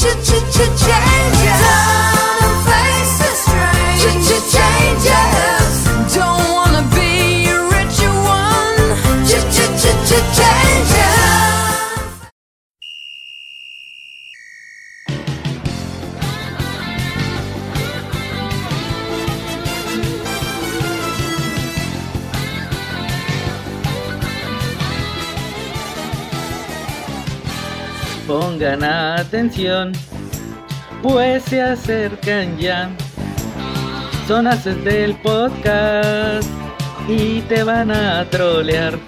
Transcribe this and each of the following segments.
ch-ch-ch-ch Pongan atención, pues se acercan ya. Son haces del podcast y te van a trolear.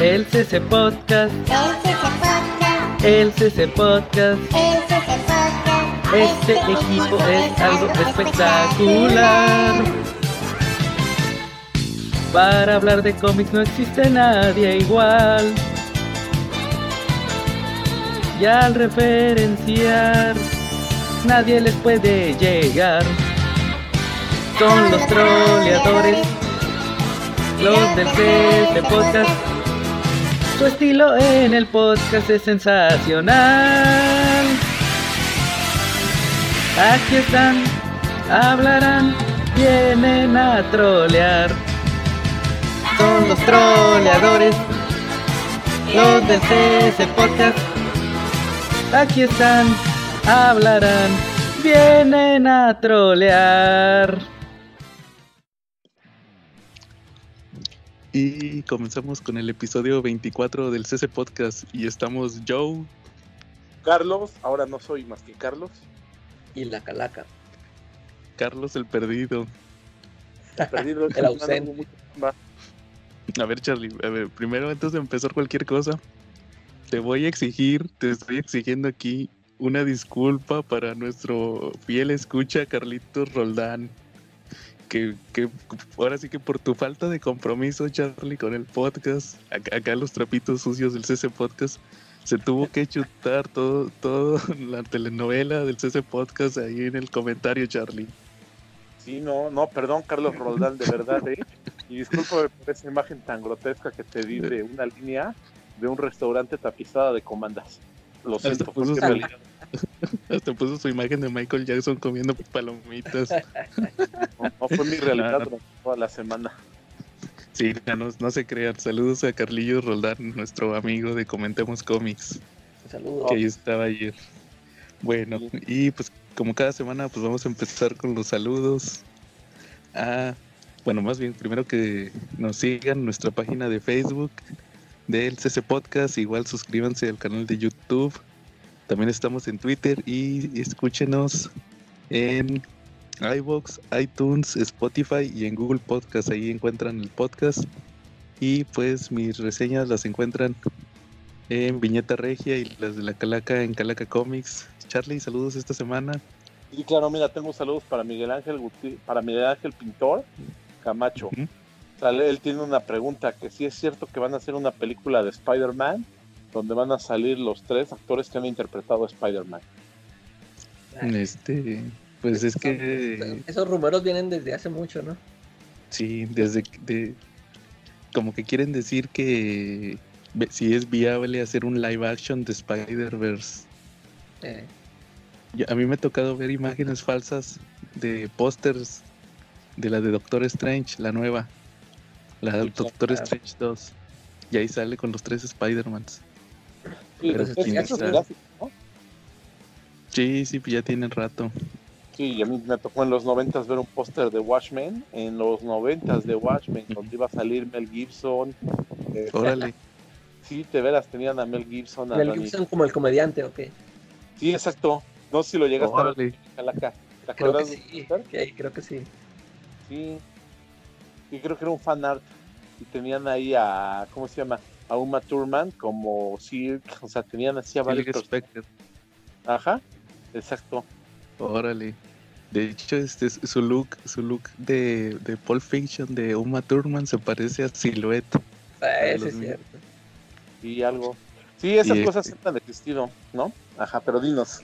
El CC Podcast, El CC Podcast, el CC Podcast. el CC Podcast. Este equipo es algo espectacular. Para hablar de cómics no existe nadie igual. Y al referenciar, nadie les puede llegar. Son los troleadores, los del CC Podcast. Su estilo en el podcast es sensacional. Aquí están, hablarán, vienen a trolear. Son los troleadores, los del CC Podcast. Aquí están, hablarán, vienen a trolear. Y comenzamos con el episodio 24 del CC Podcast y estamos Joe, Carlos, ahora no soy más que Carlos. y la calaca. Carlos el perdido. Perdido El ausente. A ver Charlie, a ver, primero antes de empezar cualquier cosa, te voy a exigir, te estoy exigiendo aquí una disculpa para nuestro fiel escucha Carlitos Roldán. Que, que ahora sí que por tu falta de compromiso, Charlie, con el podcast, acá, acá los trapitos sucios del CC Podcast, se tuvo que chutar todo, todo la telenovela del CC Podcast ahí en el comentario, Charlie. Sí, no, no, perdón, Carlos Roldán, de verdad, ¿eh? Y discúlpame por esa imagen tan grotesca que te di de una línea de un restaurante tapizada de comandas. Lo siento, Hasta fue puso, su, realidad. hasta puso su imagen de Michael Jackson comiendo palomitas. No, no fue mi realidad Claro. durante toda la semana. Sí, ya no, no se crean. Saludos a Carlillo Roldán, nuestro amigo de Comentemos Cómics, Saludos. que ahí estaba ayer. Bueno, y pues como cada semana, pues vamos a empezar con los saludos. A, bueno, más bien, primero que nos sigan en nuestra página de Facebook del CC Podcast. Igual suscríbanse al canal de YouTube. También estamos en Twitter y escúchenos en iBox, iTunes, Spotify y en Google Podcast. Ahí encuentran el podcast. Y pues mis reseñas las encuentran en Viñeta Regia y las de la Calaca en Calaca Comics. Charlie, saludos esta semana. Y claro, mira, tengo saludos para Miguel Ángel Guti- para Miguel Ángel Pintor Camacho. Él tiene una pregunta que si es cierto que van a hacer una película de Spider-Man donde van a salir los tres actores que han interpretado a Spider-Man. Este, pues es que Esos rumores vienen desde hace mucho, ¿no? sí, desde que- de, como que quieren decir que si es viable hacer un live action de Spider-Verse. Eh, A mí me ha tocado ver imágenes falsas de pósters de la de Doctor Strange, la nueva. La de Sí, Doctor claro. Strange 2. Y ahí sale con los tres Spider-Mans. Sí, Pero es- quién eso es sabe. gráfico, ¿no? Sí, sí, pues ya tienen rato. Sí, y a mí me tocó en los noventas ver un póster de Watchmen, en los noventas de Watchmen, donde iba a salir Mel Gibson. eh, Órale. sí, de veras tenían a Mel Gibson. A Mel Danny- Gibson como el comediante, ¿o qué? Sí, exacto. No sé si lo llegaste a ver, Órale. Calaca. ¿Te Creo que acuerdas? sí. Que- creo que sí. Sí. Y creo que era un fan art. Y tenían ahí a, ¿cómo se llama? A Uma Thurman como Cirque. O sea, tenían así a varios. Spector. Ajá, exacto. Órale. De hecho, este es su look, su look de, de Pulp Fiction de Uma Thurman se parece a Silhouette. Ah, ese es míos. cierto. Y algo. Sí, esas Y cosas este- siempre han existido, ¿no? Ajá, pero dinos.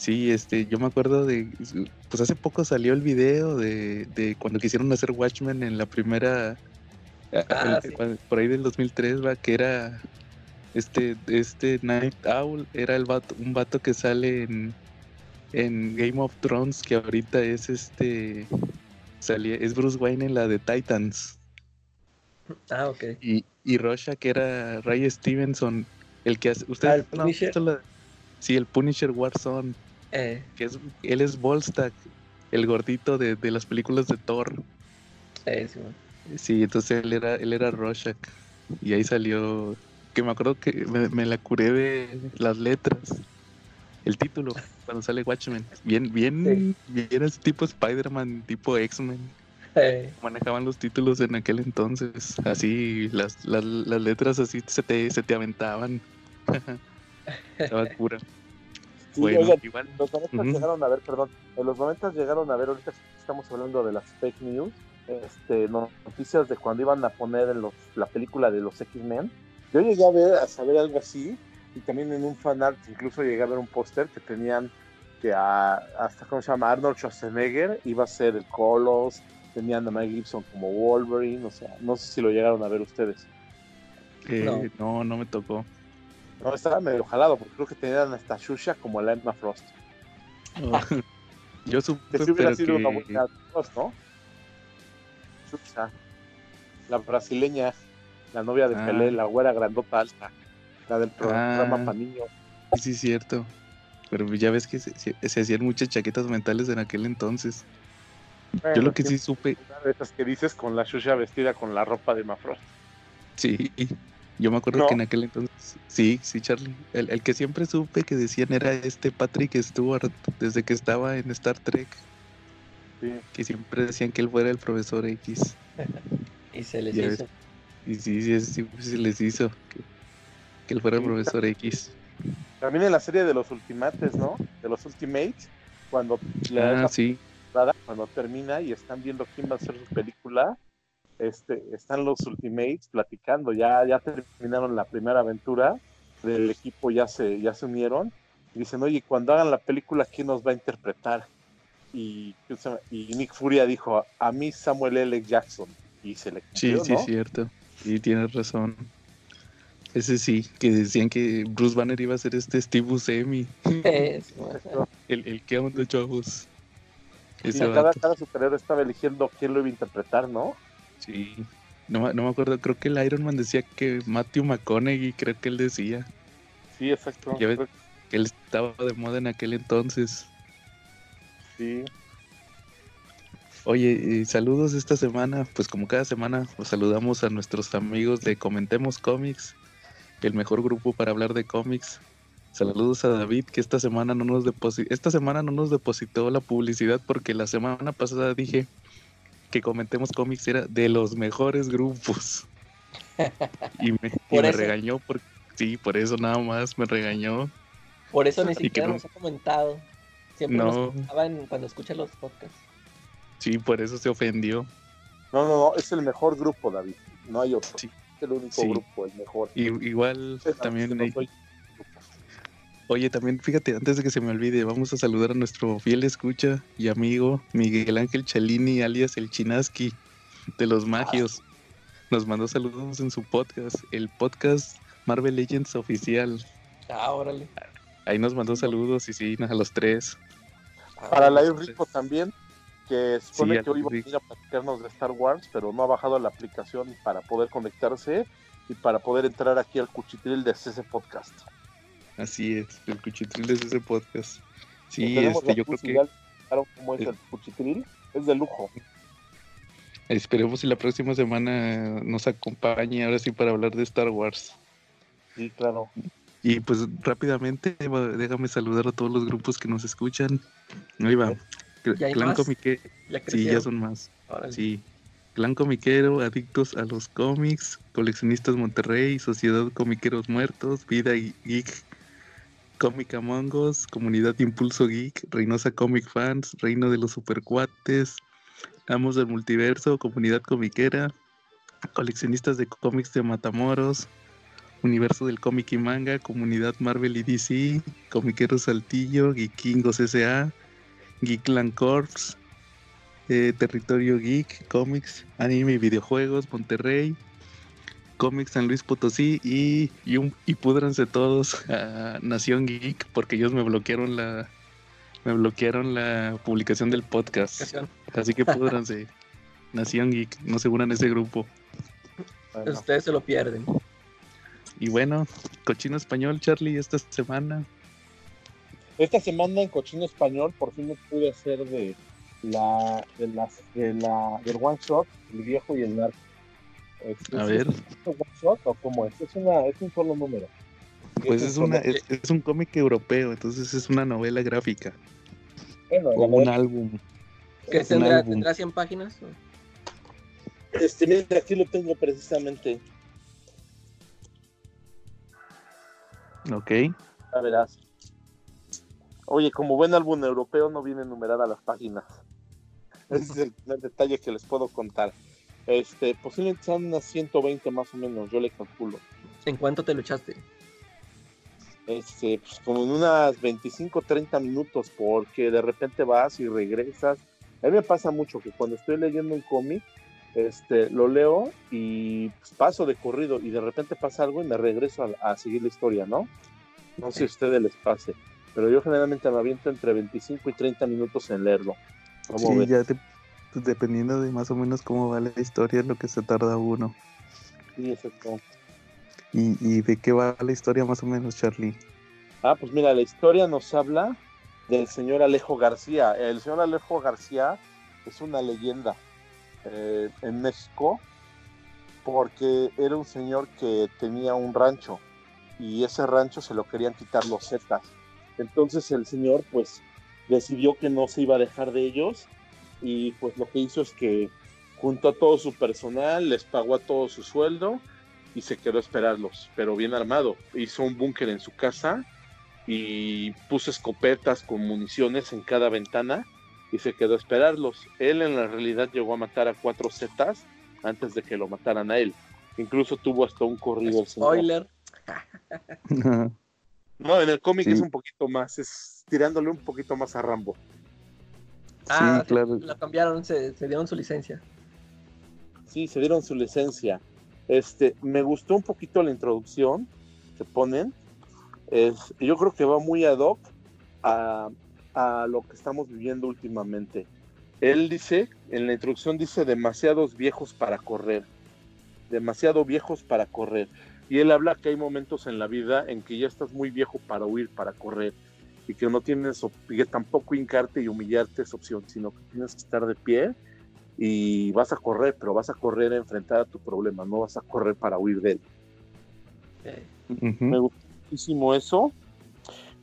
Sí, este, yo me acuerdo de, pues hace poco salió el video de, de cuando quisieron hacer Watchmen en la primera, a- Ah, el- sí. cuando- por ahí del 2003, va, que era Este, este Night Owl era el vato, un vato que sale en, en Game of Thrones, que ahorita es este. Salía, es Bruce Wayne en la de Titans. Ah, ok. Y, y Rorschach que era Ray Stevenson, el que hace. ¿Usted Ah, el no Punisher. la- sí, el Punisher Warzone. Eh, Que es, él es Volstagg, el gordito de, de las películas de Thor. eh, sí, entonces él era, él era Rorschach. Y ahí salió. Que me acuerdo que me, me la curé de las letras. El título, cuando sale Watchmen. Bien, bien, bien ese tipo Spider-Man, tipo X-Men. Eh, Manejaban los títulos en aquel entonces. Así, las, las, las letras así se te, se te aventaban. Estaba cura. Sí, bueno, oigan, igual. en los 90 Ujú. llegaron a ver, perdón, en los 90 llegaron a ver, ahorita estamos hablando de las fake news, este, noticias de cuando iban a poner en los, la película de los X-Men. Yo llegué a ver, a saber algo así, y también en un fanart incluso llegué a ver un póster que tenían que a, hasta, ¿cómo se llama? Arnold Schwarzenegger iba a ser el Colos, tenían a Mike Gibson como Wolverine, o sea, no sé si lo llegaron a ver ustedes. eh, No. no, no me tocó. No, estaba medio jalado, porque creo que tenían hasta Shusha como la Emma Frost. Yo supe, Que hubiera sido que- una buena Frost, ¿no? Shusha, la brasileña, la novia de Ah. Pelé, la güera grandota alta, la del programa Ah. Sí, es cierto. Pero ya ves que se, se- se hacían muchas chaquetas mentales en aquel entonces. Yo lo que sí supe, Una de esas que dices con la Shusha vestida con la ropa de Emma Frost. sí, yo me acuerdo ¿No? que en aquel entonces, sí, sí, Charlie. El, el que siempre supe que decían era este Patrick Stewart, desde que estaba en Star Trek, Sí. que siempre decían que él fuera el profesor X. y se les Ya hizo. Y sí, sí, sí, sí se les hizo que, que él fuera el profesor X. También en la serie de los Ultimates, ¿no? De los Ultimates, cuando Ah, la sí, cuando termina y están viendo quién va a hacer su película, este, están los Ultimates platicando, ya, ya terminaron la primera aventura del equipo, ya se, ya se unieron, y dicen, oye, cuando hagan la película, ¿quién nos va a interpretar? Y, y Nick Furia dijo, a mí Samuel L. Jackson, y se le sí, cumplió, sí, ¿no? es cierto. Sí, tienes razón. Ese sí, que decían que Bruce Banner iba a ser este Steve Buscemi. Sí, man. El, el que onda, chavos. Y Ese cada, cada superhéroe estaba eligiendo quién lo iba a interpretar, ¿no? Sí. No, me- no me acuerdo, creo que el Iron Man decía que Matthew McConaughey, creo que él decía Sí, exacto. Ya ves. que él estaba de moda en aquel entonces. Sí. Oye, y saludos esta semana, pues como cada semana, pues saludamos a nuestros amigos de Comentemos Comics, el mejor grupo para hablar de cómics. Saludos a David, que esta semana no nos depositó, esta semana no nos depositó la publicidad porque la semana pasada dije que Comentemos Comics era de los mejores grupos. Y me, y regañó por sí, por eso nada más me regañó. Por eso ni siquiera no- nos ha comentado. Siempre No. nos comentaba en- cuando escucha los podcasts. Sí, por eso se ofendió. No, no, no, es el mejor grupo, David. No hay otro. Sí. Es el único Sí. grupo, el mejor. Y, igual también no soy- Oye, también fíjate, antes de que se me olvide, vamos a saludar a nuestro fiel escucha y amigo Miguel Ángel Chalini, alias el Chinaski de los Magios. Nos mandó saludos en su podcast, el podcast Marvel Legends oficial. Ah, órale. Ahí nos mandó saludos y sí, a los tres. Para la entonces- Rico también, que supone Sí, que hoy iba a venir a platicarnos de Star Wars, pero no ha bajado la aplicación para poder conectarse y para poder entrar aquí al cuchitril de ese podcast. Así es, el cuchitril es ese podcast. Sí, este, yo creo que explicar cómo es el cuchitril, es de lujo. esperemos si la próxima semana nos acompañe ahora sí para hablar de Star Wars. Sí, claro. Y pues rápidamente, déjame saludar a todos los grupos que nos escuchan. Ahí va. ¿Ya hay Clan más? Comique- Ya Sí, ya son más. Órale. Sí. Clan Comiquero, Adictos a los Cómics, Coleccionistas Monterrey, Sociedad Comiqueros Muertos, Vida Geek, Comic Among Us, Comunidad Impulso Geek, Reynosa Comic Fans, Reino de los Supercuates, Amos del Multiverso, Comunidad Comiquera, Coleccionistas de Cómics de Matamoros, Universo del Cómic y Manga, Comunidad Marvel y DC, Comiqueros Saltillo, Geekingos S.A., Geekland Corps, eh, Territorio Geek, Comics, Anime y Videojuegos, Monterrey, Comics San Luis Potosí y, y, un, y púdranse todos a Nación Geek porque ellos me bloquearon la me bloquearon la publicación del podcast. Así que púdranse. Nación Geek, no se unan a ese grupo. Bueno, Ustedes se lo pierden. Y bueno, cochino español, Charlie, esta semana. Esta semana en Cochino Español por fin me pude hacer de la, de las, de la, del one shot, el viejo y el narco. Este, A ¿sí ver. ¿Es un one shot o cómo es? Es, una, es un solo número. Pues es una es, es un cómic europeo, entonces es una novela gráfica bueno, o un álbum. ¿Qué tendrá, álbum. tendrá 100 páginas? Este, mira, aquí lo tengo precisamente. Ok. Ya verás. Oye, como buen álbum europeo no viene numerada las páginas. Ese es el, el detalle que les puedo contar. Este, posiblemente sean unas 120 más o menos, yo le calculo. ¿En cuánto te lo echaste? Este, pues como en unas 25, 30 minutos, porque de repente vas y regresas. A mí me pasa mucho que cuando estoy leyendo un cómic, este, lo leo y pues, paso de corrido y de repente pasa algo y me regreso a, a seguir la historia, ¿no? No sé si a ustedes les pase, pero yo generalmente me aviento entre 25 y 30 minutos en leerlo. ¿Cómo Sí, ya te- pues, dependiendo de más o menos cómo va la historia, es lo que se tarda uno. Sí, exacto. ¿Y, y de qué va la historia más o menos, Charlie? Ah, pues mira, la historia nos habla del señor Alejo García. El señor Alejo García es una leyenda eh, en México porque era un señor que tenía un rancho y ese rancho se lo querían quitar los Zetas. Entonces el señor pues decidió que no se iba a dejar de ellos y pues lo que hizo es que juntó a todo su personal, les pagó a todo su sueldo y se quedó a esperarlos, pero bien armado. Hizo un búnker en su casa y puso escopetas con municiones en cada ventana y se quedó a esperarlos. Él en la realidad llegó a matar a cuatro zetas antes de que lo mataran a él. Incluso tuvo hasta un corrido. Spoiler. No, en el cómic Sí. es un poquito más, es tirándole un poquito más a Rambo. Ah, sí, claro. Lo cambiaron, se, se dieron su licencia. Sí, se dieron su licencia. Este, me gustó un poquito la introducción que ponen. Es, yo creo que va muy ad hoc a, a lo que estamos viviendo últimamente. Él dice, en la introducción dice demasiados viejos para correr. Demasiado viejos para correr. Y él habla que hay momentos en la vida en que ya estás muy viejo para huir, para correr. Y que no tienes, que tampoco hincarte y humillarte es opción, sino que tienes que estar de pie y vas a correr, pero vas a correr a enfrentar a tu problema, no vas a correr para huir de él. Eh, Ujú. Me gustó muchísimo eso.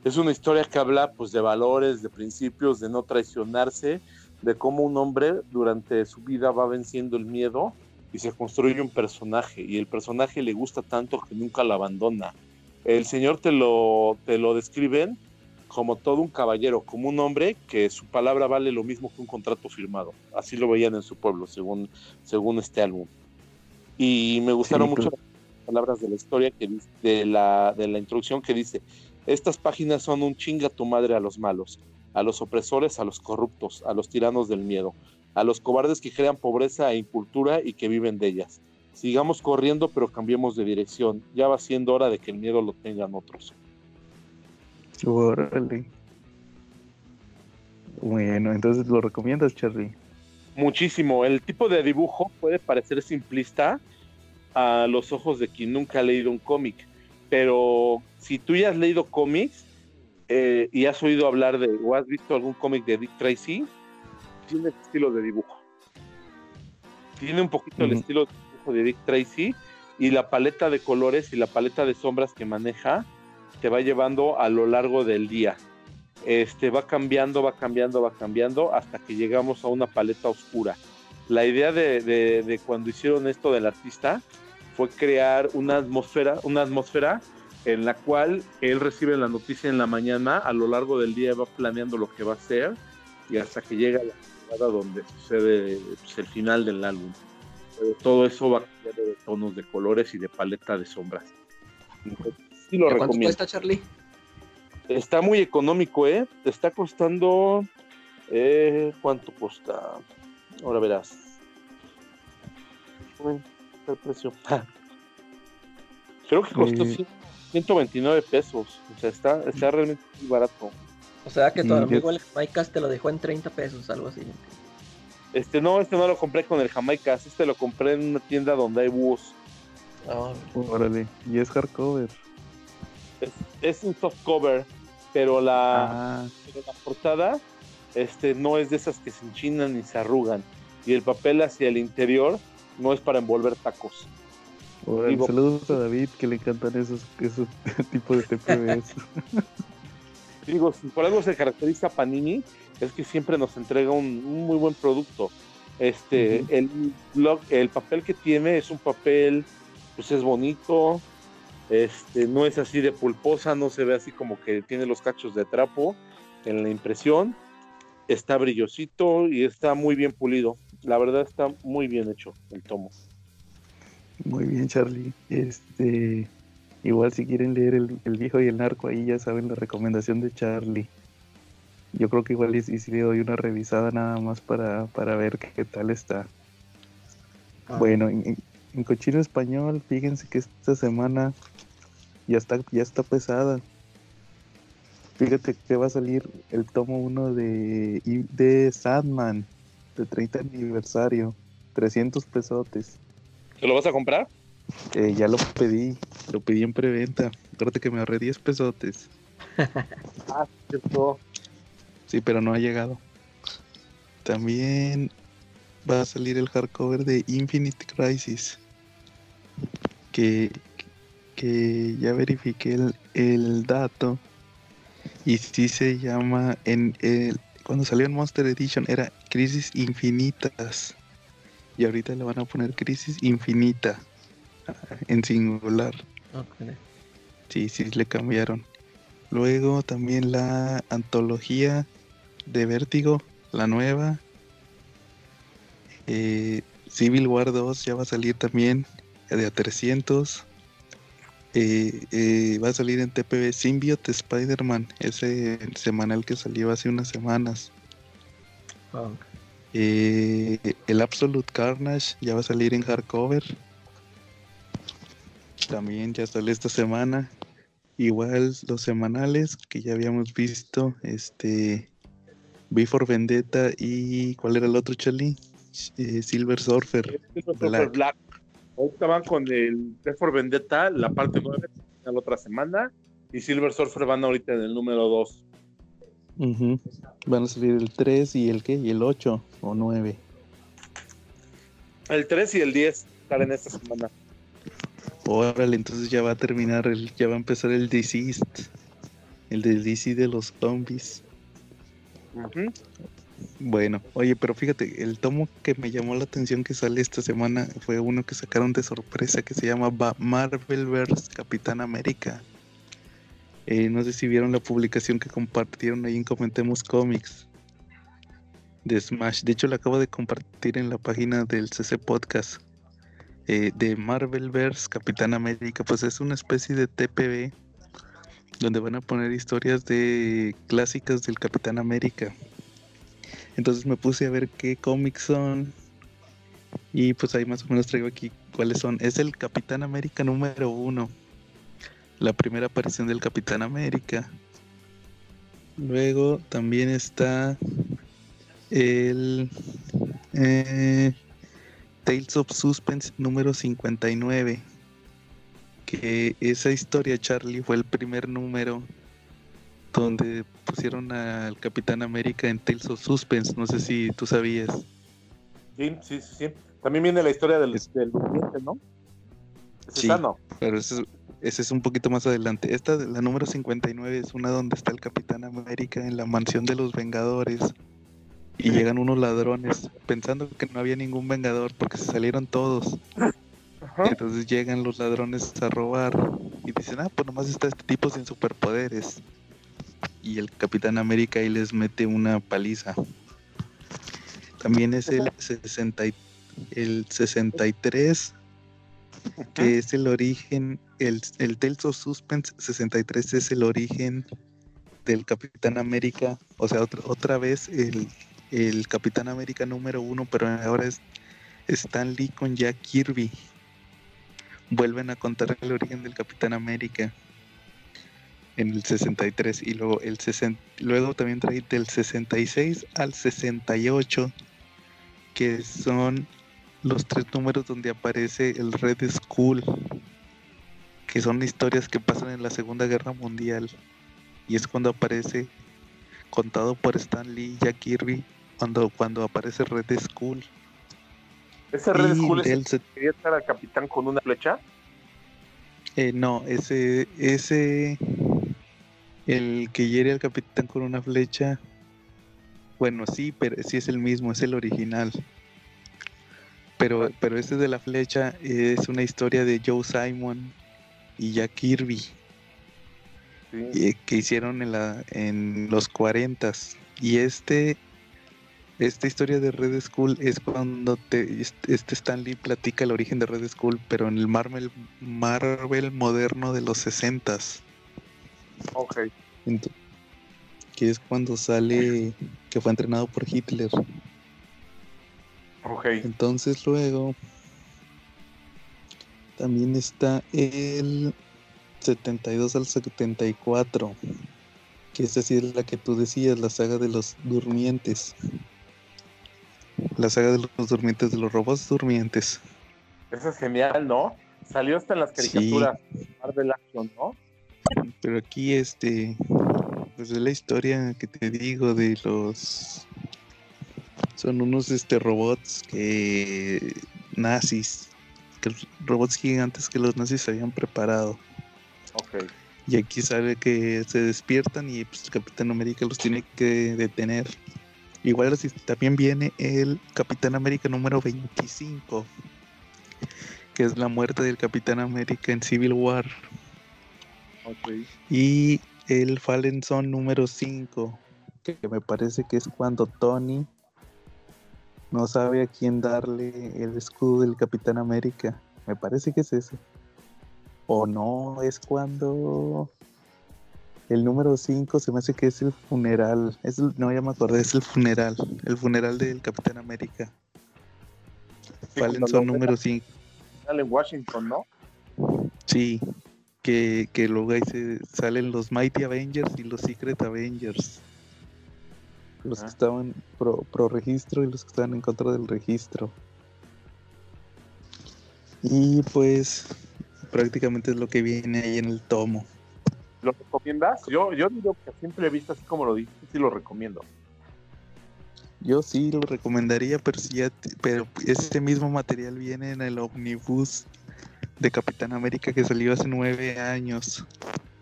Es una historia que habla pues de valores, de principios, de no traicionarse, de cómo un hombre durante su vida va venciendo el miedo y se construye un personaje y el personaje le gusta tanto que nunca lo abandona. El señor te lo, te lo describen como todo un caballero, como un hombre que su palabra vale lo mismo que un contrato firmado. Así lo veían en su pueblo, según, según este álbum. Y me gustaron Sí, mucho las palabras de la historia, que, de, la, de la introducción que dice, estas páginas son un chinga tu madre a los malos, a los opresores, a los corruptos, a los tiranos del miedo, a los cobardes que crean pobreza e incultura y que viven de ellas. Sigamos corriendo, pero cambiemos de dirección. Ya va siendo hora de que el miedo lo tengan otros. Órale. Bueno, entonces lo recomiendas, Charlie. Muchísimo. El tipo de dibujo puede parecer simplista a los ojos de quien nunca ha leído un cómic, pero si tú ya has leído cómics eh, y has oído hablar de o has visto algún cómic de Dick Tracy, tiene ese estilo de dibujo. Tiene un poquito el Ujú. estilo de dibujo de Dick Tracy y la paleta de colores y la paleta de sombras que maneja te va llevando a lo largo del día. Este va cambiando, va cambiando, va cambiando hasta que llegamos a una paleta oscura. La idea de, cuando hicieron esto del artista fue crear una atmósfera, una atmósfera en la cual él recibe la noticia en la mañana, a lo largo del día va planeando lo que va a hacer y hasta que llega la jugada donde sucede pues, el final del álbum. Pero todo eso va cambiando de tonos de colores y de paleta de sombras. Sí lo ¿Cuánto recomiendo. cuesta, Charlie? Está muy económico, ¿eh? Te está costando. eh, ¿Cuánto cuesta? Ahora verás. El precio. Creo que costó Eh. 100 129 pesos. O sea, está, está realmente muy barato. O sea que tu Mm, amigo yo- el Jamaicas te lo dejó en 30 pesos, algo así. Este no, este no lo compré con el Jamaicas, este lo compré en una tienda donde hay búhos. Ah, Órale. Y es hardcover. Es, es un soft cover, pero la, Ah, pero la portada este, no es de esas que se enchinan ni se arrugan. Y el papel hacia el interior no es para envolver tacos. Saludos a David que le encantan esos, esos tipos de TPBs. Digo, si por algo se caracteriza Panini, es que siempre nos entrega un, un muy buen producto. Este, el, blog- el papel que tiene es un papel, pues es bonito, este, no es así de pulposa, no se ve así como que tiene los cachos de trapo en la impresión. Está brillosito y está muy bien pulido. La verdad está muy bien hecho el tomo. Muy bien, Charlie. Este, igual si quieren leer el, el viejo y el narco, ahí ya saben la recomendación de Charlie. Yo creo que igual y, si le doy una revisada nada más para, para ver qué tal está. ah. Bueno, en, en- cochino español, fíjense que esta semana ya está, ya está pesada. Fíjate que va a salir el tomo 1 de, de Sandman, de 30 aniversario, 300 pesotes. ¿Te lo vas a comprar? Eh, ya lo pedí, lo pedí en preventa. Acuérdate que me ahorré 10 pesotes. Ah, cierto. Sí, pero no ha llegado. También va a salir el hardcover de Infinite Crisis. Que, que ya verifiqué el, el dato. Y sí se llama en el cuando salió en Monster Edition era Crisis Infinitas. Y ahorita le van a poner Crisis Infinita ah, en singular. Ok. Sí, sí, le cambiaron. Luego también la antología de Vértigo, la nueva. Eh, Civil War 2 ya va a salir también de a 300. Eh, eh, va a salir en TPB Symbiote Spider-Man, ese semanal que salió hace unas semanas. Ah. Eh, el Absolute Carnage ya va a salir en hardcover. También ya sale esta semana. Igual los semanales que ya habíamos visto. Este. Before Vendetta y. ¿Cuál era el otro, Charlie? Eh, Silver Surfer. Black. Black. Black. Ahorita van con el Left 4 Vendetta, la parte 9, la otra semana. Y Silver Surfer van ahorita en el número 2. Ujú. Van a salir el 3 y el qué? Y el 8 o 9. El 3 y el 10 salen esta semana. Órale, entonces ya va a terminar, el, ya va a empezar el Deceased. El de DC de los zombies. Ujú. Bueno, oye, pero fíjate, el tomo que me llamó la atención que sale esta semana fue uno que sacaron de sorpresa que se llama Ba- Marvelverse Capitán América. Eh, no sé si vieron la publicación que compartieron ahí en Comentemos Comics de Smash. De hecho, la acabo de compartir en la página del CC Podcast eh, de Marvelverse Capitán América. Pues es una especie de TPB donde van a poner historias de clásicas del Capitán América. Entonces me puse a ver qué cómics son. Y pues ahí más o menos traigo aquí cuáles son. Es el Capitán América número uno. La primera aparición del Capitán América. Luego también está el eh, Tales of Suspense número 59. Que esa historia, Charlie, fue el primer número donde pusieron al Capitán América en Tales of Suspense. No sé si tú sabías. Sí, sí, sí, sí. También viene la historia del, Es- del ¿no? Ese Sí. no. Pero ese, es- ese es un poquito más adelante. Esta, la número 59, es una donde está el Capitán América en la mansión de los Vengadores. Y llegan unos ladrones pensando que no había ningún Vengador porque se salieron todos. Ajá. Entonces llegan los ladrones a robar y dicen, ah, pues nomás está este tipo sin superpoderes. Y el Capitán América ahí les mete una paliza. También es el, 60 y- el 63, que es el origen, el, el Tales of Suspense 63 es el origen del Capitán América. O sea, otra, otra vez el, el Capitán América número uno, pero ahora es Stan Lee con Jack Kirby. vuelven a contar el origen del Capitán América en el 63 y luego el 60, luego también trae del 66 al 68 que son los tres números donde aparece el Red Skull que son historias que pasan en la Segunda Guerra Mundial y es cuando aparece contado por Stan Lee y Jack Kirby cuando, cuando aparece Red Skull. ¿Ese Red Y Skull es el que quería estar al capitán con una flecha? Eh, no, ese, ese, el que hiere al capitán con una flecha, bueno, sí, pero sí es el mismo, es el original. Pero, pero ese de la flecha es una historia de Joe Simon y Jack Kirby Sí. eh, que hicieron en, la, en los 40 y este esta historia de Red Skull es cuando te, este Stan Lee platica el origen de Red Skull pero en el Marvel Marvel moderno de los 60 Ok. que es cuando sale que fue entrenado por Hitler Ok. entonces luego también está el 72 al 74 que esa sí es la que tú decías la saga de los durmientes la saga de los durmientes de los robots durmientes Eso es genial, ¿no? Salió hasta en las Sí. caricaturas Marvel Action, ¿no? Pero aquí este pues es la historia que te digo de los son unos este robots que nazis que robots gigantes que los nazis habían preparado. Y aquí sale que se despiertan y pues, el Capitán América los tiene que detener. Igual así también viene el Capitán América número 25, que es la muerte del Capitán América en Civil War. Y el Fallen Son número 5, que me parece que es cuando Tony no sabe a quién darle el escudo del Capitán América. Me parece que es ese. O no, es cuando el número 5 se me hace que es el funeral. Es el- no, ya me acordé, es el funeral. El funeral del Capitán América. Sí, Fallen Son número 5. Sale en Washington, ¿no? Sí, que, que luego ahí se salen los Mighty Avengers y los Secret Avengers. Los Ah. que estaban pro, pro registro y los que estaban en contra del registro. Y pues prácticamente es lo que viene ahí en el tomo. ¿Lo recomiendas? Yo, yo digo que a simple vista, así como lo dijiste, sí lo recomiendo. Yo sí lo recomendaría, pero si ya pero ese mismo material viene en el omnibus de Capitán América que salió hace nueve años.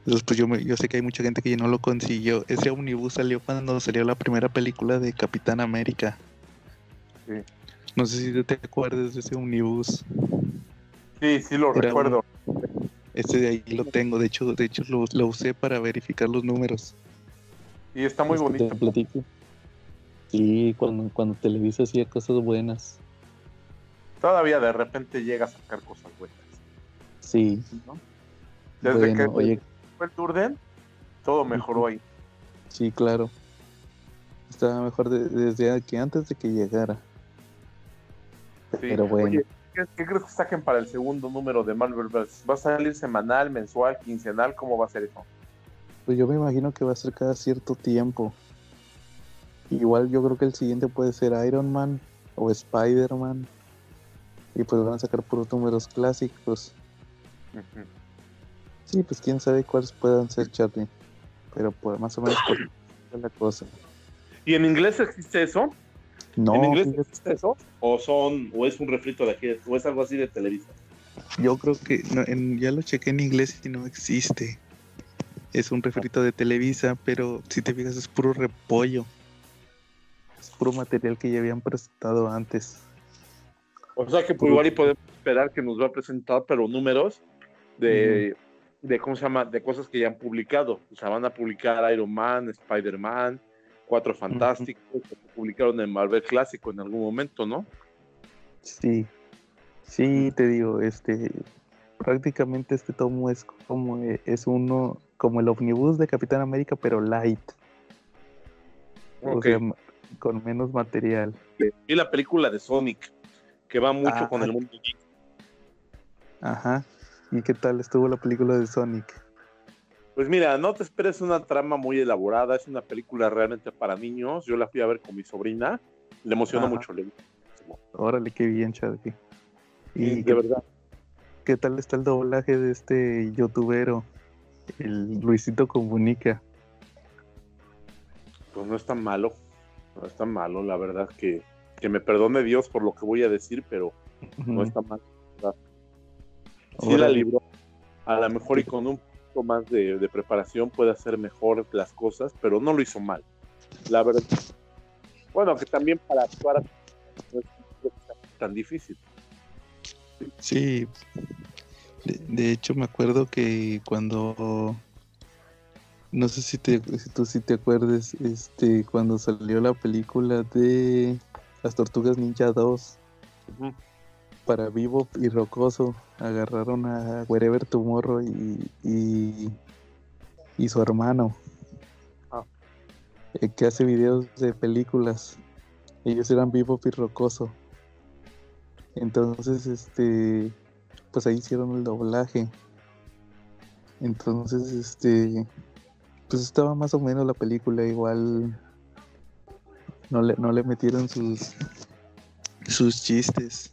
Entonces, pues yo, me- yo sé que hay mucha gente que ya no lo consiguió. Ese omnibus salió cuando salió la primera película de Capitán América. Sí. No sé si tú te acuerdas de ese omnibus. Sí, sí lo Era un- recuerdo. Ese de ahí lo tengo. De hecho, de hecho lo, lo usé para verificar los números. Y está muy Este, bonito. Te platico. Sí, cuando, cuando Televisa hacía cosas buenas. Todavía de repente llega a sacar cosas buenas. Sí. ¿no? Desde Bueno, que oye, fue el Durden, todo mejoró ahí. Sí, claro. Estaba mejor de- desde que antes de que llegara. Sí. Pero bueno. Oye, ¿qué, qué crees que saquen para el segundo número de Marvelverse? ¿Va a salir semanal, mensual, quincenal? ¿Cómo va a ser eso? Pues yo me imagino que va a ser cada cierto tiempo. Igual yo creo que el siguiente puede ser Iron Man o Spider-Man. Y pues van a sacar puros números clásicos. Sí, pues quién sabe cuáles puedan ser, Charlie. Pero pues más o menos por la cosa. ¿Y en inglés existe eso? No, ¿En inglés fíjate, existe eso? ¿O son, o es un refrito de aquí, o es algo así de Televisa? yo creo que no, en- ya lo chequé en inglés y no existe. Es un refrito de Televisa, pero si te fijas es puro repollo. Es puro material que ya habían presentado antes. O sea que por igual y podemos esperar que nos va a presentar, pero números de, de ¿cómo se llama? De cosas que ya han publicado. O sea, van a publicar Iron Man, Spider-Man, Cuatro Fantásticos, que publicaron en Marvel Clásico en algún momento, ¿no? Sí, sí, te digo, este, prácticamente este tomo es como, es uno, como el omnibus de Capitán América, pero light, o sea, con menos material. Y la película de Sonic, que va mucho Ah. con el mundo geek. Ajá, ¿Y qué tal estuvo la película de Sonic? Pues mira, no te esperes una trama muy elaborada, es una película realmente para niños. Yo la fui a ver con mi sobrina, le emocionó mucho. Le... Órale, qué bien, Charlie. Y ¿Y de qué, verdad, qué tal está el doblaje de este youtubero? El Luisito Comunica. pues no es tan malo, no es tan malo, la verdad que, que me perdone Dios por lo que voy a decir, pero no está mal. La. Sí la Órale. libró. A lo mejor y con un poco más de, de preparación puede hacer mejor las cosas, pero no lo hizo mal. La verdad. Bueno, que también para actuar no es tan difícil. Sí. De, de hecho, me acuerdo que cuando. No sé si, te, si tú sí te acuerdes, este, cuando salió la película de Las Tortugas Ninja 2 Ujú. Para Vivo y Rocoso, agarraron a Wherever Tomorrow y, y, y su hermano, Ah. eh, que hace videos de películas. Ellos eran Vivo y Rocoso. Entonces, este, pues ahí hicieron el doblaje. Entonces, este, pues estaba más o menos la película igual. No le, no le metieron sus sus chistes.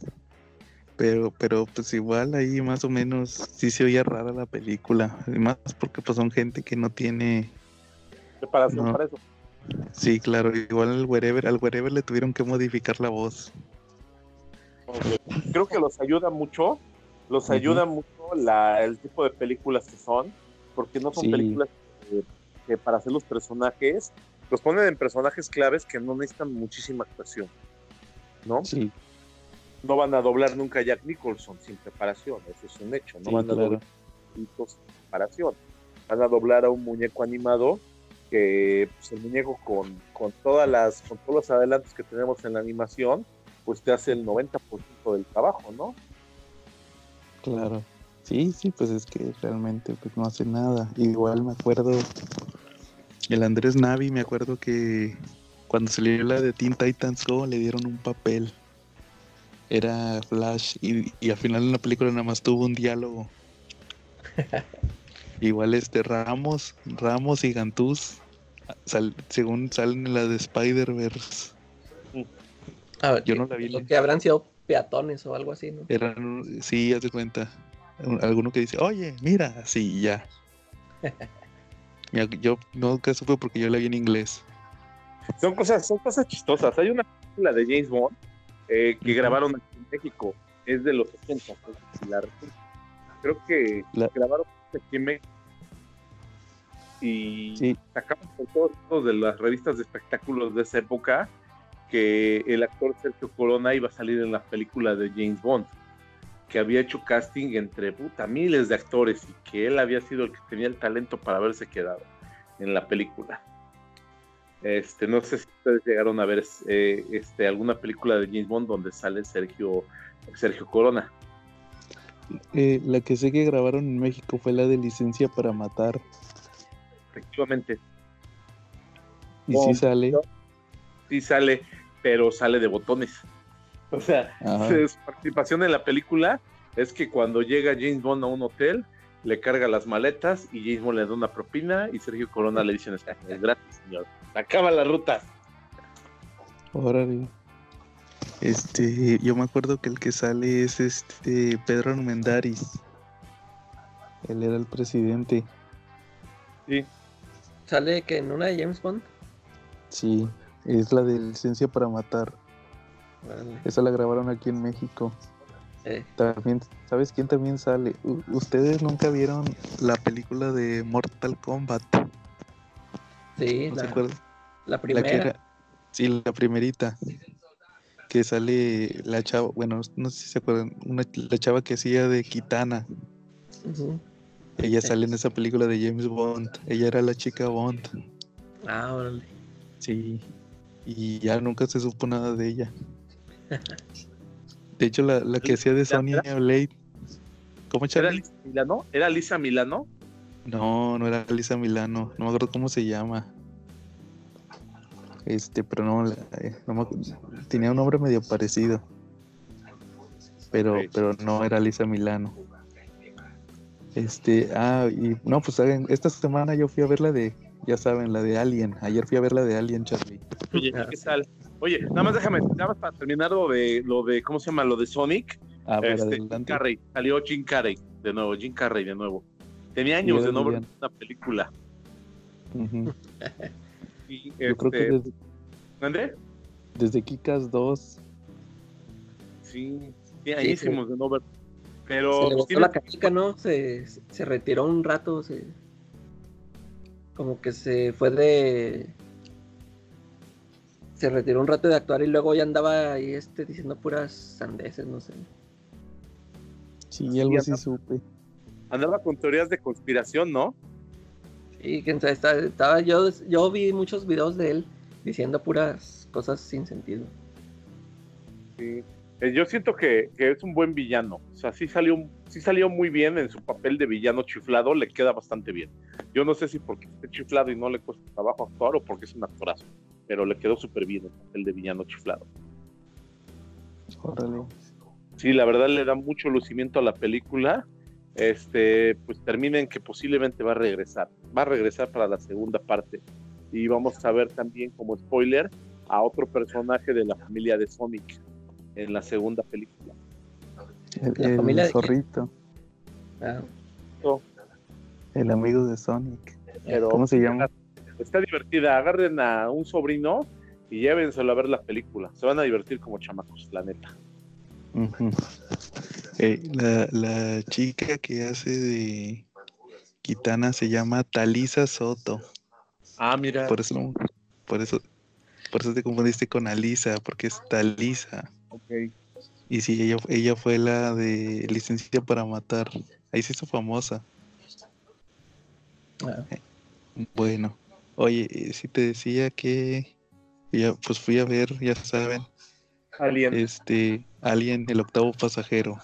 Pero, pero pues igual ahí más o menos sí se oía rara la película. Y Más porque pues son gente que no tiene. Preparación No. para eso. Sí, claro, igual al wherever, al wherever le tuvieron que modificar la voz. Creo que los ayuda mucho, los ayuda mucho la, el tipo de películas que son, porque no son Sí. películas que, que para hacer los personajes, los ponen en personajes claves que no necesitan muchísima actuación, ¿no? Sí, No van a doblar nunca a Jack Nicholson sin preparación, eso es un hecho, no sí, van a doblar a sin preparación, van a doblar a un muñeco animado que pues, el muñeco con, con todas las con todos los adelantos que tenemos en la animación pues te hace el 90% del trabajo, ¿no? Claro. Sí, sí, pues es que realmente pues no hace nada. Igual me acuerdo el Andrés Navi, me acuerdo que cuando salió la de Teen Titans Go le dieron un papel. Era Flash y, y al final en la película nada más tuvo un diálogo. Igual este Ramos, Ramos y Gantús, sal- según salen en la de Spider-Verse, A ver, Yo no la vi. lo que habrán sido peatones o algo así, ¿no? eran, sí, haz de cuenta, un- alguno que dice, oye, mira, sí, ya. Mira, yo nunca supe porque yo la vi en inglés. Son cosas, son cosas chistosas. Hay una película de James Bond eh, que grabaron aquí en México, es de los 80. pues, la recuerdo. creo que La- grabaron aquí en México y Sí. sacaban por todos de las revistas de espectáculos de esa época que el actor Sergio Corona iba a salir en la película de James Bond, que había hecho casting entre puta miles de actores y que él había sido el que tenía el talento para haberse quedado en la película. Este, no sé si ustedes llegaron a ver eh, este, alguna película de James Bond donde sale Sergio, Sergio Corona. Eh, la que sé que grabaron en México fue la de Licencia para Matar. Efectivamente, Y sí sale. sí sale, pero sale de botones. O sea, Ajá. su participación en la película es que cuando llega James Bond a un hotel, le carga las maletas y James Bond le da una propina y Sergio Corona le dice, "Ah, es gratis, señor. Acaba la ruta. Órale. Este, yo me acuerdo que el que sale es este Pedro Armendáriz. Él era el presidente. ¿Sale que en una de James Bond? Sí, es la de Licencia para Matar. Esa la grabaron aquí en México. Eh, También, ¿sabes quién también sale? U- ¿Ustedes nunca vieron la película de Mortal Kombat? sí, ¿No se la, acuerdan? la La primera. era, sí, la primerita. Que sale la chava, bueno, no sé si se acuerdan, una, la chava que hacía de Kitana. Ella sale en esa película de James Bond. Ella era la chica Bond. Ah, órale. Sí. Y ya nunca se supo nada de ella. De hecho, la, la que hacía de Sonya Blade. ¿Cómo ¿Era? Lisa Milano? ¿Era Lisa Milano? No, no era Lisa Milano. No me acuerdo cómo se llama. Este, pero no, eh, no me tenía un nombre medio parecido. Pero, pero no era Lisa Milano. Este, ah, y no, pues saben, esta semana yo fui a ver la de, ya saben, la de Alien. Ayer fui a ver la de Alien, Charlie. Oye, ¿qué tal? Oye, nada más déjame, nada más para terminar lo de, lo de ¿cómo se llama? Lo de Sonic. Ah, Este, Jim. Carrey, salió Jim Carrey de nuevo, Jim Carrey de nuevo. Tenía años de no ver una película. Y, Yo creo que este, desde, ¿Mande? desde Kikas 2, Sí, sí, añísimos de no ver. Pero Se le pues, botó la canica, ¿no? Se, se retiró un rato, se... Como que se fue de... Se retiró un rato de actuar y luego ya andaba ahí este diciendo puras sandeces, no sé. sí, algo así anda- supe. andaba con teorías de conspiración, ¿no? Y quién sabe, estaba, estaba- yo, yo vi muchos videos de él diciendo puras cosas sin sentido. Sí. Eh, Yo siento que, que es un buen villano. O sea, sí salió, sí salió muy bien en su papel de villano chiflado, le queda bastante bien. Yo no sé si porque esté chiflado y no le cuesta trabajo actuar o porque es un actorazo, pero le quedó súper bien el papel de villano chiflado. Órale. Sí, la verdad le da mucho lucimiento a la película. Este, pues termina en que posiblemente va a regresar. Va a regresar para la segunda parte. Y vamos a ver también como spoiler a otro personaje de la familia de Sonic en la segunda película. El, ¿La el de zorrito, Ah, el amigo de Sonic. Pero ¿Cómo se llama? Está divertida. Agarren a un sobrino y llévenselo a ver la película. Se van a divertir como chamacos, la neta. Eh, la, la chica que hace de Kitana se llama Talisa Soto. Ah, mira. Por eso, por eso, por eso te confundiste con Alisa, porque es Talisa. Ok. Y sí, ella, ella fue la de licencia para matar. Ahí se hizo famosa. ah. Bueno, oye, si te decía que ya, pues fui a ver, ya saben, Alien. este Alien, el octavo pasajero.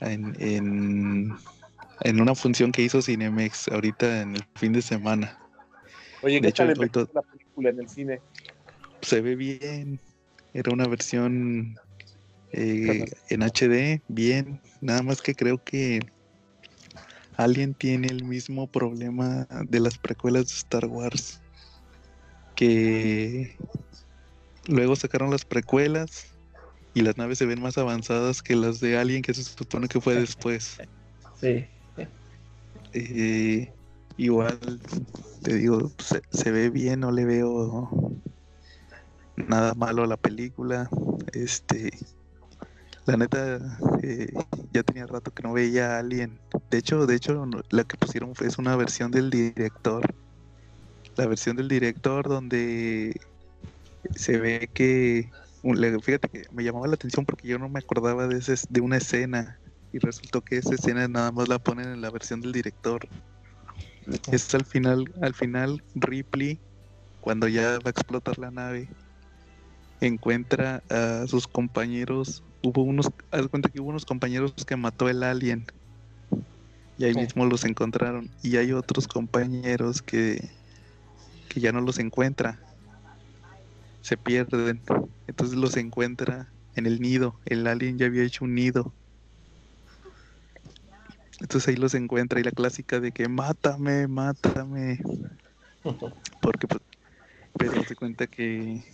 En, en, en una función que hizo Cinemex ahorita en el fin de semana. Oye, de ¿qué hecho, tal to- la película en el cine? Se ve bien. Era una versión eh, en HD, bien. Nada más que creo que Alien tiene el mismo problema de las precuelas de Star Wars. Que luego sacaron las precuelas y las naves se ven más avanzadas que las de Alien que se supone que fue después. Sí. Eh, igual, te digo, se, se ve bien, no le veo nada malo a la película. Este, la neta, eh, ya tenía rato que no veía a Alien. De hecho, de hecho, la que pusieron fue es una versión del director. La versión del director donde se ve que, fíjate que me llamaba la atención porque yo no me acordaba de ese, de una escena y resultó que esa escena nada más la ponen en la versión del director. Es al final, al final Ripley, cuando ya va a explotar la nave, encuentra a sus compañeros. Hubo unos, haz cuenta que hubo unos compañeros que mató el alien. Y ahí Sí. mismo los encontraron. Y hay otros compañeros que, que ya no los encuentra. Se pierden. Entonces los encuentra en el nido. El alien ya había hecho un nido. Entonces ahí los encuentra y la clásica de que mátame, mátame. Porque pues, pero se cuenta que,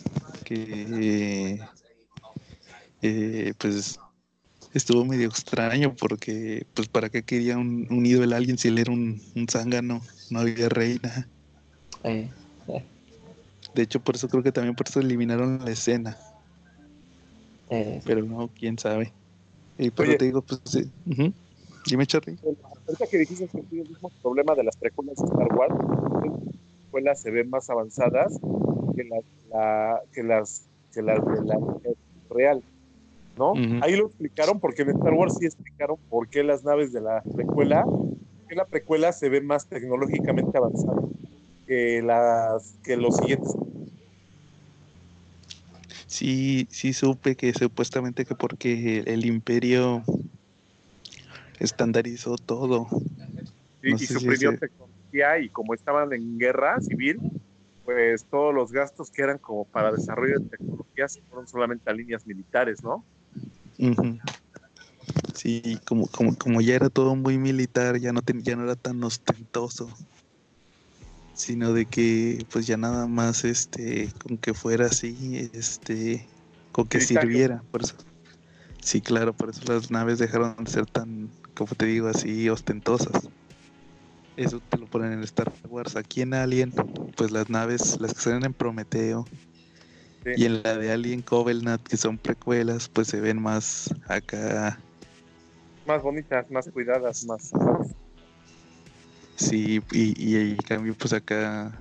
que eh, pues estuvo medio extraño porque pues para qué quería un, un nido el alguien si él era un, un zángano, no había reina. Eh, De hecho por eso creo que también por eso eliminaron la escena, eh, pero no, quién sabe. Y pero Oye. te digo, pues sí. ujú. Dime Charlie. Ahorita que dijiste que tiene el mismo problema de las precuelas de Star Wars, las se ven más avanzadas que las, la- que las, que las de la vida real, ¿no? Ahí lo explicaron porque en Star Wars sí explicaron por qué las naves de la precuela, que la precuela se ve más tecnológicamente avanzada que las que los siguientes. Sí, sí supe que supuestamente que porque el imperio estandarizó todo. Sí, No y si suprimió tecnología y como estaban en guerra civil, pues todos los gastos que eran como para desarrollo de tecnologías fueron solamente a líneas militares, ¿no? Sí, como, como, como ya era todo muy militar, ya no, ya no era tan ostentoso. Sino de que pues ya nada más este, con que fuera así, este, con que sirviera, por eso. Sí, claro, por eso las naves dejaron de ser tan, como te digo, así ostentosas. Eso te lo ponen en Star Wars. Aquí en Alien, pues las naves, las que salen en Prometeo, y en la de Alien Covenant, que son precuelas, pues se ven más acá. Más bonitas, más cuidadas, más. Sí, y, y en cambio, pues acá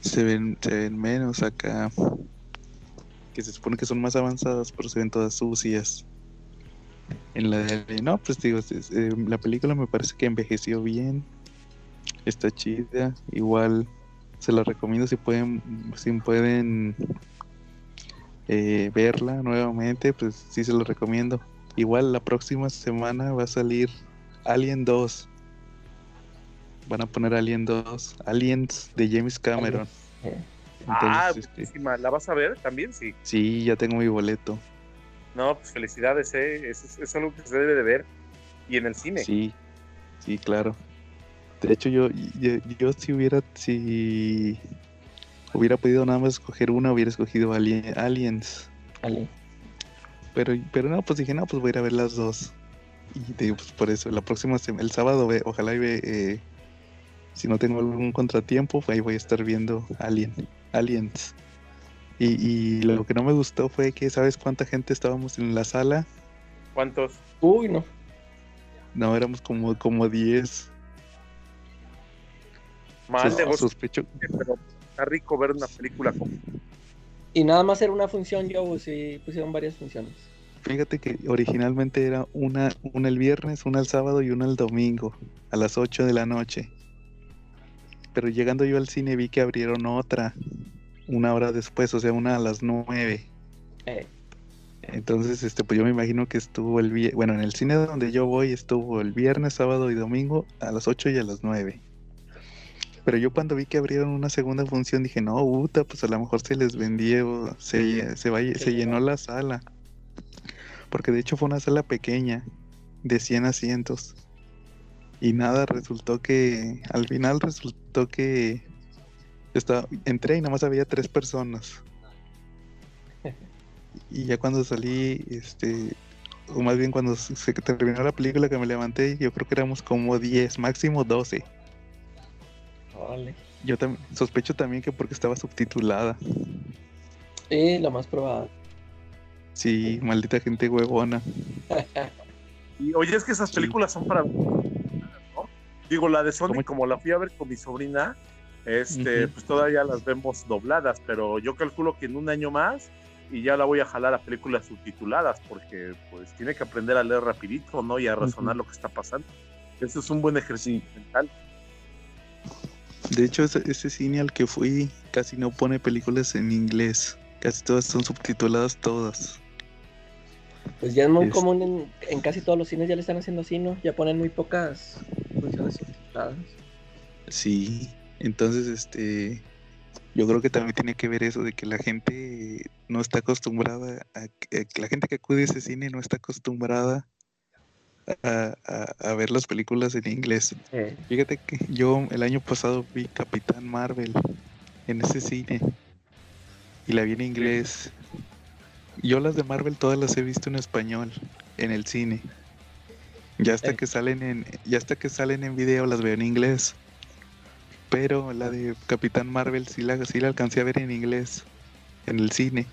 se ven, se ven menos acá. Que se supone que son más avanzadas, pero se ven todas sucias. En la de no, pues digo, eh, la película me parece que envejeció bien. Está chida. Igual se la recomiendo si pueden, si pueden eh, verla nuevamente, pues sí se lo recomiendo. Igual la próxima semana va a salir Alien 2. Van a poner Alien 2, Aliens de James Cameron. ah, este, ¿la vas a ver también? Sí. Sí, ya tengo mi boleto. No, pues felicidades, ¿eh? Es, es algo que se debe de ver. Y en el cine. Sí, sí, claro. De hecho, yo, yo, yo si hubiera, si Hubiera podido nada más escoger una, hubiera escogido Aliens. Pero, pero no, pues dije, no, pues voy a ir a ver las dos. Y digo, pues por eso, la próxima el sábado, ojalá y ve, eh, si no tengo algún contratiempo, ahí voy a estar viendo Alien, Aliens. Y, y lo que no me gustó fue que, ¿sabes cuánta gente estábamos en la sala? ¿Cuántos? Uy, no. No, éramos como, como 10. Mal de sospecho. Pero rico ver una película como. Y nada más era una función, yo, si pusieron varias funciones. Fíjate que originalmente era una, una el viernes, una el sábado y una el domingo, a las 8 de la noche. Pero llegando yo al cine vi que abrieron otra una hora después, o sea, una a las 9. Eh. Entonces, este, pues yo me imagino que estuvo el viernes, bueno, en el cine donde yo voy estuvo el viernes, sábado y domingo a las 8 y a las 9. Pero yo cuando vi que abrieron una segunda función dije, no, puta, pues a lo mejor se les vendió, se, se, se llenó la sala. Porque de hecho fue una sala pequeña, de 100 asientos. Y nada, resultó que, al final resultó que estaba, entré y nada más había tres personas. Y ya cuando salí, este, o más bien cuando se terminó la película que me levanté, yo creo que éramos como 10, máximo 12. Yo también sospecho también que porque estaba subtitulada. Sí, lo más probable. Sí, maldita gente huevona. y oye, es que esas películas son para. Digo, la de Sony, como la fui a ver con mi sobrina, este, pues todavía las vemos dobladas, pero yo calculo que en un año más y ya la voy a jalar a películas subtituladas, porque pues tiene que aprender a leer rapidito, ¿no? Y a razonar lo que está pasando. Eso es un buen ejercicio mental. De hecho, ese, cine al que fui casi no pone películas en inglés. Casi todas son subtituladas todas. Pues ya es muy común en, casi todos los cines ya le están haciendo así, ¿no? Ya ponen muy pocas funciones subtituladas. Sí, entonces este yo creo que también tiene que ver eso de que la gente no está acostumbrada a que la gente que acude a ese cine no está acostumbrada a, ver las películas en inglés. Fíjate que yo el año pasado vi Capitán Marvel en ese cine y la vi en inglés. Yo las de Marvel todas las he visto en español en el cine. Ya hasta que salen en ya hasta que salen en video las veo en inglés. Pero la de Capitán Marvel sí la, sí la alcancé a ver en inglés en el cine.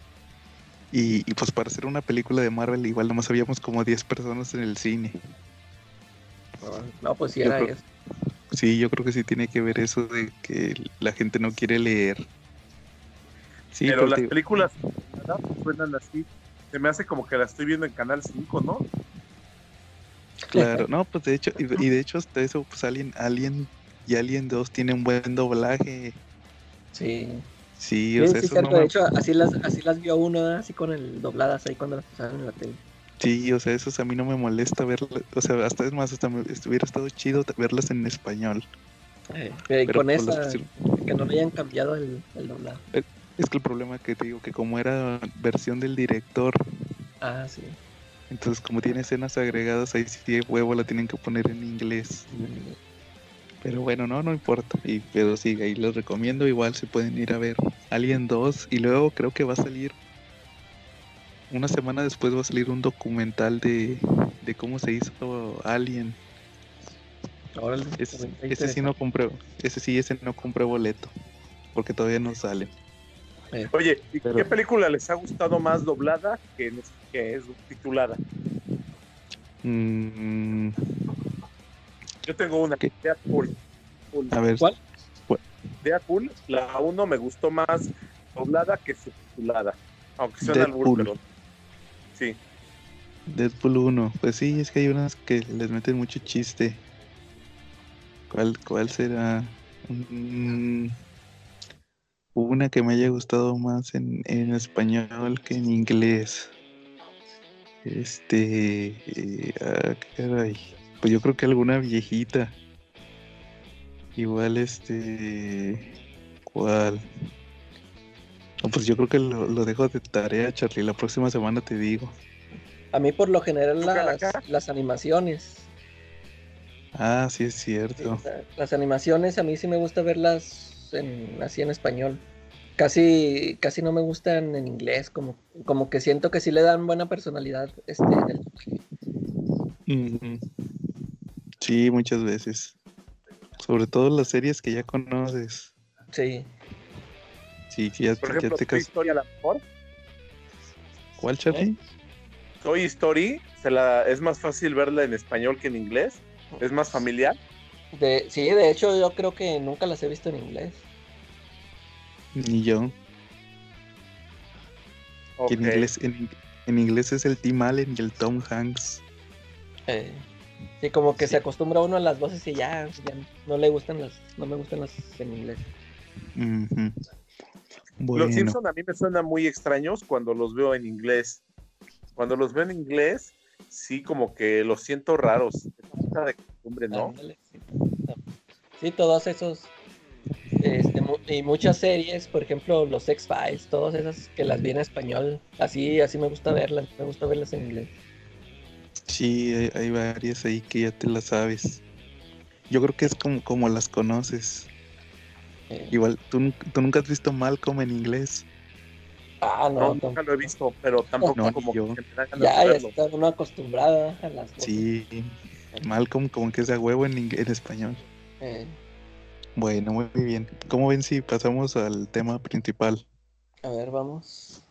Y, pues para hacer una película de Marvel igual nomás habíamos como 10 personas en el cine. No, pues sí era eso. Sí, yo creo que sí tiene que ver eso de que la gente no quiere leer. Sí, pero las películas suenan así. Se me hace como que la estoy viendo en Canal 5, ¿no? Claro, no, pues de hecho, y, de hecho hasta eso, pues Alien, Alien y Alien 2 tiene un buen doblaje. Sí. Sí, o sea, sí, cierto, de hecho, así las, así las vio uno, así con el dobladas ahí cuando las pasaban en la tele. Sí, o sea, eso a mí no me molesta verlas, o sea, hasta es más, hasta me, hubiera estado chido verlas en español. Eh, y con esa, que no le hayan cambiado el, el doblado. Eh, es que el problema que te digo, que como era versión del director, ah, sí. Entonces, como tiene escenas agregadas, ahí sí de huevo la tienen que poner en inglés. Pero bueno, no, no importa. Y, pero sí, ahí los recomiendo. Igual se pueden ir a ver Alien 2. Y luego creo que va a salir. Una semana después va a salir un documental de, de cómo se hizo Alien. Órale, Ese, está ese sí no compré. Ese sí, ese no compré boleto. Porque todavía no sale. Eh, Oye, ¿y Pero- qué película les ha gustado más doblada que, que es subtitulada? Mm, Yo tengo una, ¿Qué? Deadpool. a ver. ¿Cuál? Deadpool, la 1 me gustó más doblada que subtitulada. Aunque albur, Deadpool. pero. Sí. Deadpool 1. Pues sí, es que hay unas que les meten mucho chiste. ¿Cuál, cuál será? Mm, una que me haya gustado más en, en español que en inglés. Este. eh, ah, caray. Pues yo creo que alguna viejita. Igual este. ¿Cuál? No, pues yo creo que lo, lo dejo de tarea, Charlie. La próxima semana te digo. A mí por lo general ¿Tú, las, las animaciones. Ah, sí es cierto. las animaciones a mí sí me gusta verlas en, así en español. Casi, casi no me gustan en inglés, como, como que siento que sí le dan buena personalidad este, en el doblaje. Sí, muchas veces. Sobre todo las series que ya conoces. Sí, Sí, que ya, Por ya ejemplo, te Toy Story a la mejor. ¿Cuál, Charlie? Toy Story se la, es más fácil verla en español que en inglés. Es más familiar. de, sí, de hecho yo creo que nunca las he visto en inglés. Ni yo. En inglés, en, en inglés es el Tim Allen y el Tom Hanks. Eh, sí, como que Sí. se acostumbra uno a las voces y ya, ya no le gustan las, no me gustan las en inglés. Los Bueno, Simpson a mí me suenan muy extraños cuando los veo en inglés. Cuando los veo en inglés, sí como que los siento raros. Es falta de costumbre, ¿no? Ándale, sí. Sí, todos esos. este, mu- y muchas series, por ejemplo, los X-Files, todas esas que las vi en español, así, así me gusta verlas, me gusta verlas en inglés. Sí, hay, hay varias ahí que ya te las sabes. Yo creo que es como, como las conoces. Eh, Igual, ¿tú, tú nunca has visto Malcolm en inglés. ah, No, no, nunca lo he visto, pero tampoco No, como yo. que me ya, ya está uno acostumbrada a las voces. Sí, Malcolm como que es a huevo en, ing- en español. Eh, Bueno, muy bien. ¿Cómo ven si pasamos al tema principal? a ver, vamos.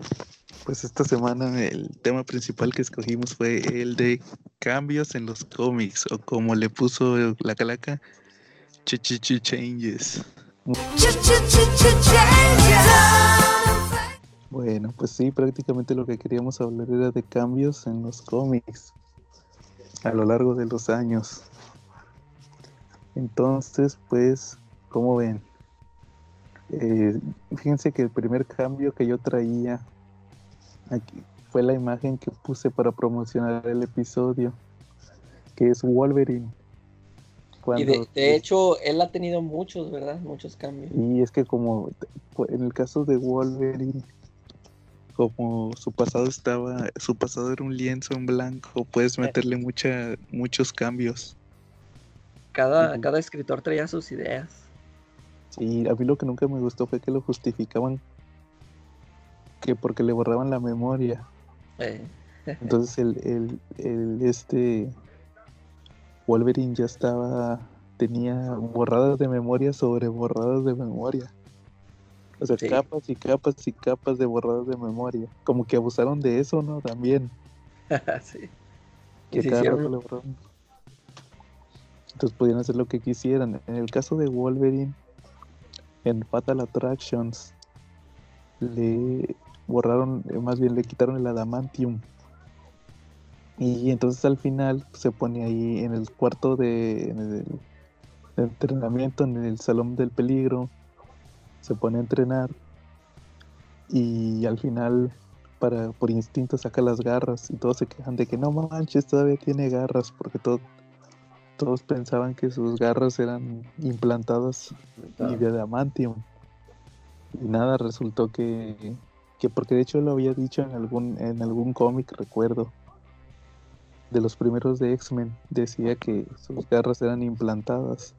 Pues esta semana el tema principal que escogimos fue el de cambios en los cómics, o como le puso la calaca, ch ch ch changes. Bueno, pues sí, prácticamente lo que queríamos hablar era de cambios en los cómics a lo largo de los años. Entonces, pues, ¿cómo ven? Eh, fíjense que el primer cambio que yo traía aquí fue la imagen que puse para promocionar el episodio, que es Wolverine. Y de, de hecho, él ha tenido muchos, ¿verdad? Muchos cambios. y es que como pues, en el caso de Wolverine, como su pasado estaba, su pasado era un lienzo en blanco, puedes meterle mucha, muchos cambios. Cada, cada escritor traía sus ideas. Sí, a mí lo que nunca me gustó fue que lo justificaban que porque le borraban la memoria. Eh, Entonces el, el, el este Wolverine ya estaba, tenía borradas de memoria sobre borradas de memoria. O sea, Sí. capas y capas y capas de borradas de memoria. Como que abusaron de eso, ¿no? También. sí. Que cada rato. Entonces podían hacer lo que quisieran. En el caso de Wolverine, en Fatal Attractions, le borraron, eh, más bien le quitaron el adamantium. Y entonces al final pues, se pone ahí en el cuarto de, en el, de entrenamiento, en el salón del peligro, se pone a entrenar y al final para por instinto saca las garras y todos se quejan de que no manches, todavía tiene garras porque todo, todos pensaban que sus garras eran implantadas y de adamantium. Y nada, resultó que, que porque de hecho lo había dicho en algún, en algún cómic, recuerdo, de los primeros de X-Men decía que sus garras eran implantadas.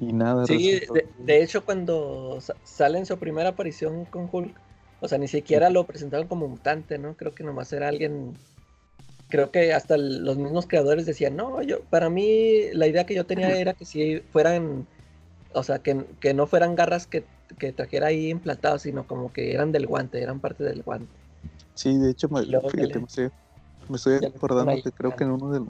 Y nada. Sí, de, hecho cuando sale en su primera aparición con Hulk, o sea, ni siquiera lo presentaron como mutante, ¿no? Creo que nomás era alguien... Creo que hasta los mismos creadores decían, no, yo, para mí la idea que yo tenía era que si fueran, o sea, que, que no fueran garras que, que trajera ahí implantadas, sino como que eran del guante, eran parte del guante. Sí, de hecho, me, fíjate, me estoy, acordando que creo que en uno de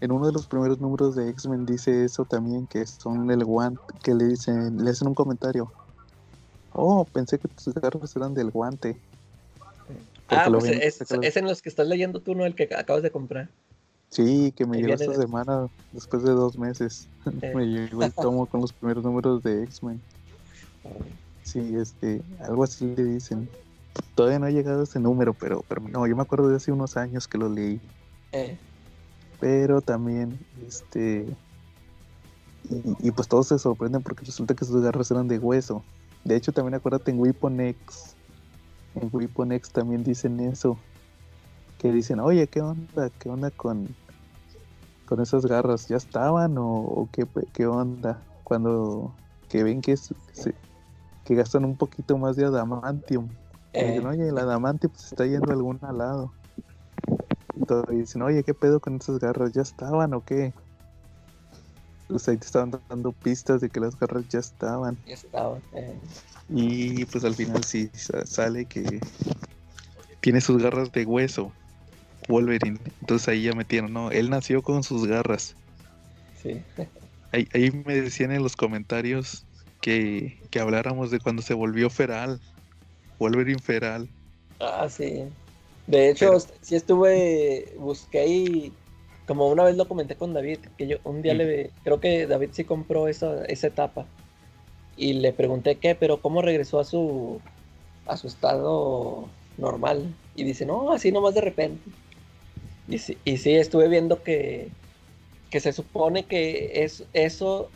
en uno de los primeros números de X-Men dice eso también, que son el guante, que le dicen, le hacen un comentario. Oh, pensé que tus garras eran del guante. ah, pues es, en los que estás leyendo tú, ¿no? El que acabas de comprar. Sí, que me llegó esta semana después de dos meses. Eh. me llegó el tomo con los primeros números de X-Men. Sí, este, algo así le dicen. Todavía no ha llegado ese número, pero, pero no, yo me acuerdo de hace unos años que lo leí. Eh. Pero también, este. Y, pues todos se sorprenden porque resulta que sus garras eran de hueso. De hecho, también acuérdate en Weapon X. En Weapon X también dicen eso. Que dicen, oye, ¿qué onda? ¿Qué onda con, con esas garras? ¿Ya estaban o, qué, qué, onda? Cuando que ven que, que gastan un poquito más de adamantium. Eh. oye, el adamantium se está yendo a algún lado. Y dicen, oye, ¿qué pedo con esas garras? ¿Ya estaban o qué? Pues ahí te estaban dando pistas de que las garras ya estaban. Ya estaban. Eh. Y pues al final sí sale que tiene sus garras de hueso. Wolverine. Entonces ahí ya metieron, no, él nació con sus garras. Sí. Ahí, ahí me decían en los comentarios que, que habláramos de cuando se volvió feral. Wolverine feral. Ah, sí. De hecho, sí estuve, busqué y como una vez lo comenté con David, que yo un día le, creo que David sí compró esa, esa etapa y le pregunté qué, pero cómo regresó a su, a su estado normal. Y dice, no, así nomás de repente. Y sí, y sí estuve viendo que, que se supone que es eso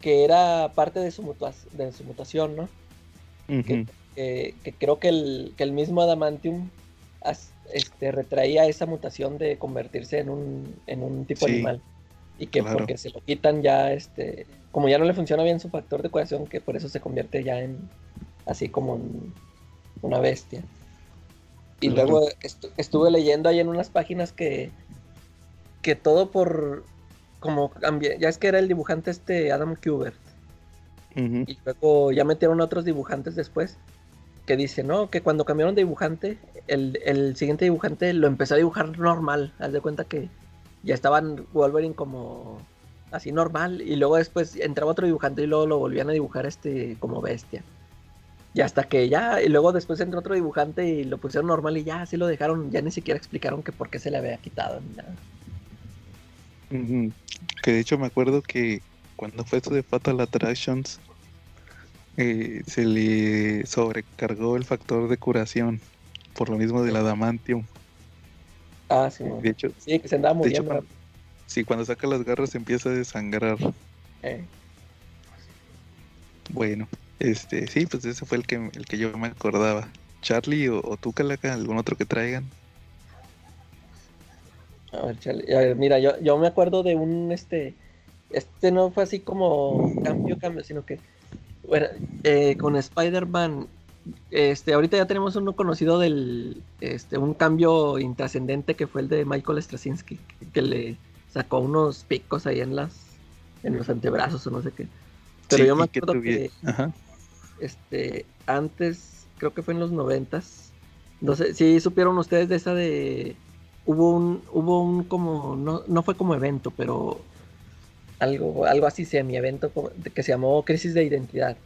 que era parte de su, de su mutación, ¿no? que, creo que el, que el mismo Adamantium este, retraía esa mutación de convertirse en un, en un tipo animal. Y que porque se lo quitan ya, este, como ya no le funciona bien su factor de curación, que por eso se convierte ya en así como una bestia. Y luego estuve leyendo ahí en unas páginas que, que todo por, como ya es que era el dibujante este Adam Kubert. Y luego ya metieron otros dibujantes después que dice, ¿no? Que cuando cambiaron de dibujante, el, siguiente dibujante lo empezó a dibujar normal. Haz de cuenta que ya estaban Wolverine como así normal. Y luego después entraba otro dibujante y luego lo volvían a dibujar este como bestia. Y hasta que ya, y luego después entró otro dibujante y lo pusieron normal y ya así lo dejaron, ya ni siquiera explicaron que por qué se le había quitado ni nada. Que de hecho me acuerdo que cuando fue esto de Fatal Attractions, eh, se le sobrecargó el factor de curación por lo mismo del adamantium. Ah, sí. De hecho, sí, que se andaba muriendo. sí, cuando saca las garras empieza a desangrar. Eh. Bueno, este, sí, pues ese fue el que, el que yo me acordaba. Charlie o, o tú, Calaca, algún otro que traigan. A ver, Charlie, a ver, mira, yo, yo me acuerdo de un, este, este no fue así como cambio, cambio, sino que bueno, eh, con Spider-Man, este, ahorita ya tenemos uno conocido del, este, un cambio intrascendente que fue el de Michael Straczynski, que le sacó unos picos ahí en las, en los antebrazos o no sé qué. Pero yo me acuerdo que, este, antes, creo que fue en los noventas, no sé, si supieron ustedes de esa de, hubo un, hubo un como, no, no fue como evento, pero algo, algo así mi evento que se llamó Crisis de Identidad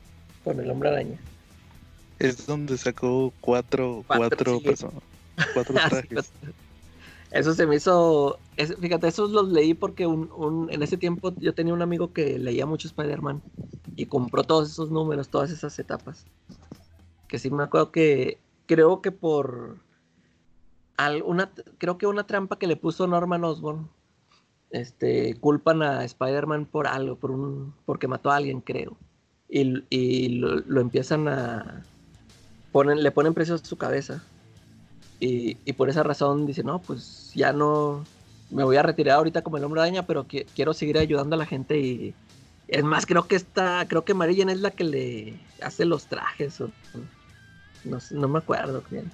con el hombre araña. Es donde sacó cuatro, cuatro, personas, cuatro trajes. Eso se me hizo, fíjate, esos los leí porque un, en ese tiempo yo tenía un amigo que leía mucho Spider-Man y compró todos esos números, todas esas etapas. Que sí me acuerdo que creo que por alguna, creo que una trampa que le puso Norman Osborn este, culpan a Spider-Man por algo, por un, porque mató a alguien, creo. Y, lo, empiezan a... Ponen, le ponen precios a su cabeza. Y, y, por esa razón dice, no, pues ya no, me voy a retirar ahorita como el hombre araña, pero quiero seguir ayudando a la gente y es más, creo que esta, creo que Mary es la que le hace los trajes, no, no me acuerdo bien.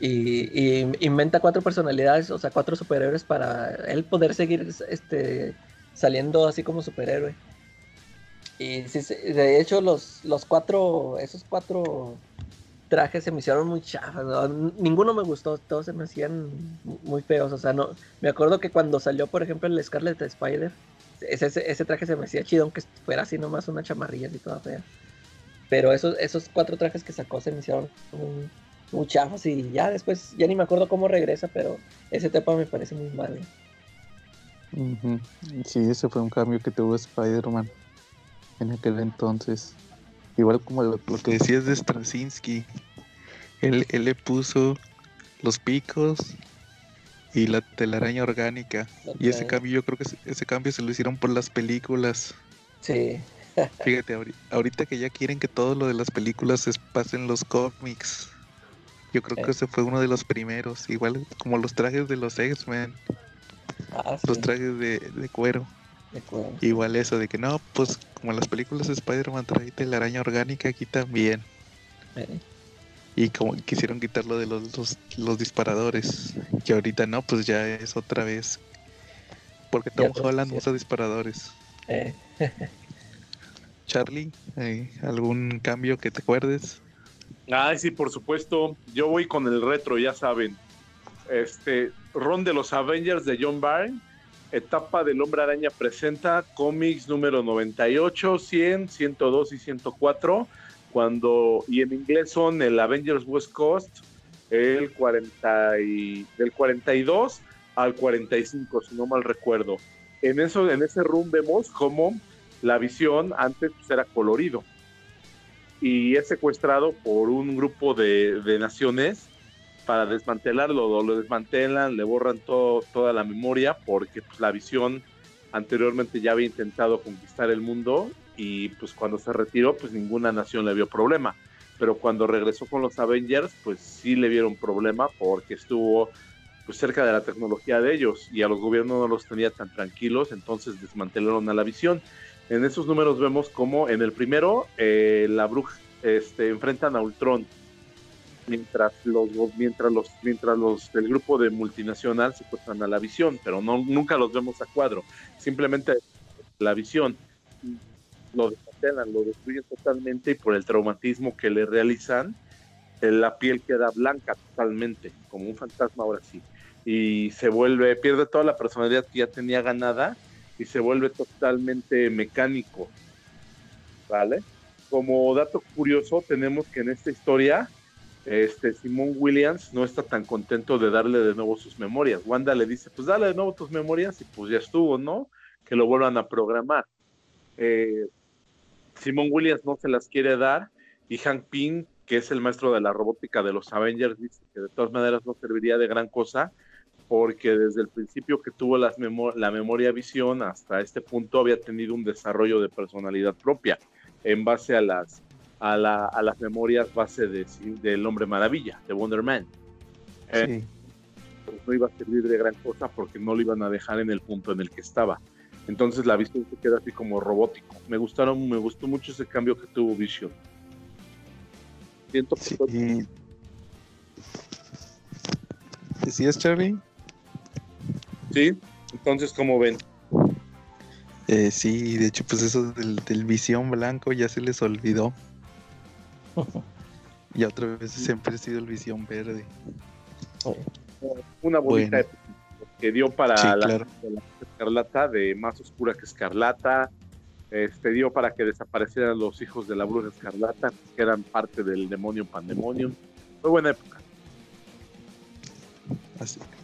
Y, inventa cuatro personalidades, o sea, cuatro superhéroes para él poder seguir este, saliendo así como superhéroe. Y de hecho los, los cuatro, esos cuatro trajes se me hicieron muy chafas. Ninguno me gustó, todos se me hacían muy feos. O sea, no. Me acuerdo que cuando salió, por ejemplo, el Scarlet Spider, ese, ese, traje se me hacía chido, aunque fuera así nomás una chamarrilla y toda fea. Pero esos, esos cuatro trajes que sacó se me hicieron muy, chafas y ya después, ya ni me acuerdo cómo regresa, pero ese tema me parece muy malo. Sí, ese fue un cambio que tuvo Spider-Man en aquel entonces. Igual como lo, que decías de Straczynski, él, él, le puso los picos y la telaraña orgánica. Y ese cambio, yo creo que ese, cambio se lo hicieron por las películas. Sí. Fíjate, ahorita que ya quieren que todo lo de las películas se pasen los cómics. Yo creo que ese fue uno de los primeros. Igual como los trajes de los X-Men. Ah, los trajes de, de cuero. Igual eso de que no, pues como en las películas de Spider-Man trae telaraña orgánica aquí también. Y como quisieron quitarlo de los, los, disparadores. Que ahorita no, pues ya es otra vez. Porque Tom Holland usa disparadores. Eh. Charlie, ¿algún cambio que te acuerdes? Ay, sí, por supuesto. Yo voy con el retro, ya saben. Este, Ron de los Avengers de John Byrne etapa del Hombre Araña presenta cómics número 98, 100, 102 y 104, cuando, y en inglés son el Avengers West Coast, el 40 y, del 42 al 45, si no mal recuerdo. En, eso, en ese room vemos cómo la visión antes pues, era colorido y es secuestrado por un grupo de, de naciones para desmantelarlo, lo desmantelan, le borran todo, toda la memoria porque pues, la visión anteriormente ya había intentado conquistar el mundo y pues cuando se retiró pues ninguna nación le vio problema. Pero cuando regresó con los Avengers pues sí le vieron problema porque estuvo pues cerca de la tecnología de ellos y a los gobiernos no los tenía tan tranquilos, entonces desmantelaron a la visión. En esos números vemos como en el primero eh, la bruja este, enfrentan a Ultron mientras los mientras los mientras los del grupo de multinacional se puestan a la visión, pero no nunca los vemos a cuadro, simplemente la visión lo desmantelan, lo destruyen totalmente y por el traumatismo que le realizan eh, la piel queda blanca totalmente, como un fantasma ahora sí, y se vuelve, pierde toda la personalidad que ya tenía ganada y se vuelve totalmente mecánico, ¿vale? Como dato curioso, tenemos que en esta historia este Simón Williams no está tan contento de darle de nuevo sus memorias. Wanda le dice, pues dale de nuevo tus memorias y pues ya estuvo, ¿no? Que lo vuelvan a programar. Eh, Simón Williams no se las quiere dar y Hank Pym, que es el maestro de la robótica de los Avengers, dice que de todas maneras no serviría de gran cosa porque desde el principio que tuvo las la memoria visión hasta este punto había tenido un desarrollo de personalidad propia en base a las a, la, a las memorias base de, del Hombre Maravilla, de Wonder Man. Eh, pues no iba a servir de gran cosa porque no lo iban a dejar en el punto en el que estaba. Entonces la visión se queda así como robótico. Me gustaron, me gustó mucho ese cambio que tuvo Vision. Siento que sí. ¿Decías, Charlie? Sí, entonces, ¿cómo ven? Eh, sí, de hecho, pues eso del, del visión blanco ya se les olvidó. y otra vez siempre ha sido el visión verde. Una bonita que dio para la, escarlata, de más oscura que escarlata. Este dio para que desaparecieran los hijos de la bruja escarlata, que eran parte del demonio pandemonium. Fue buena época.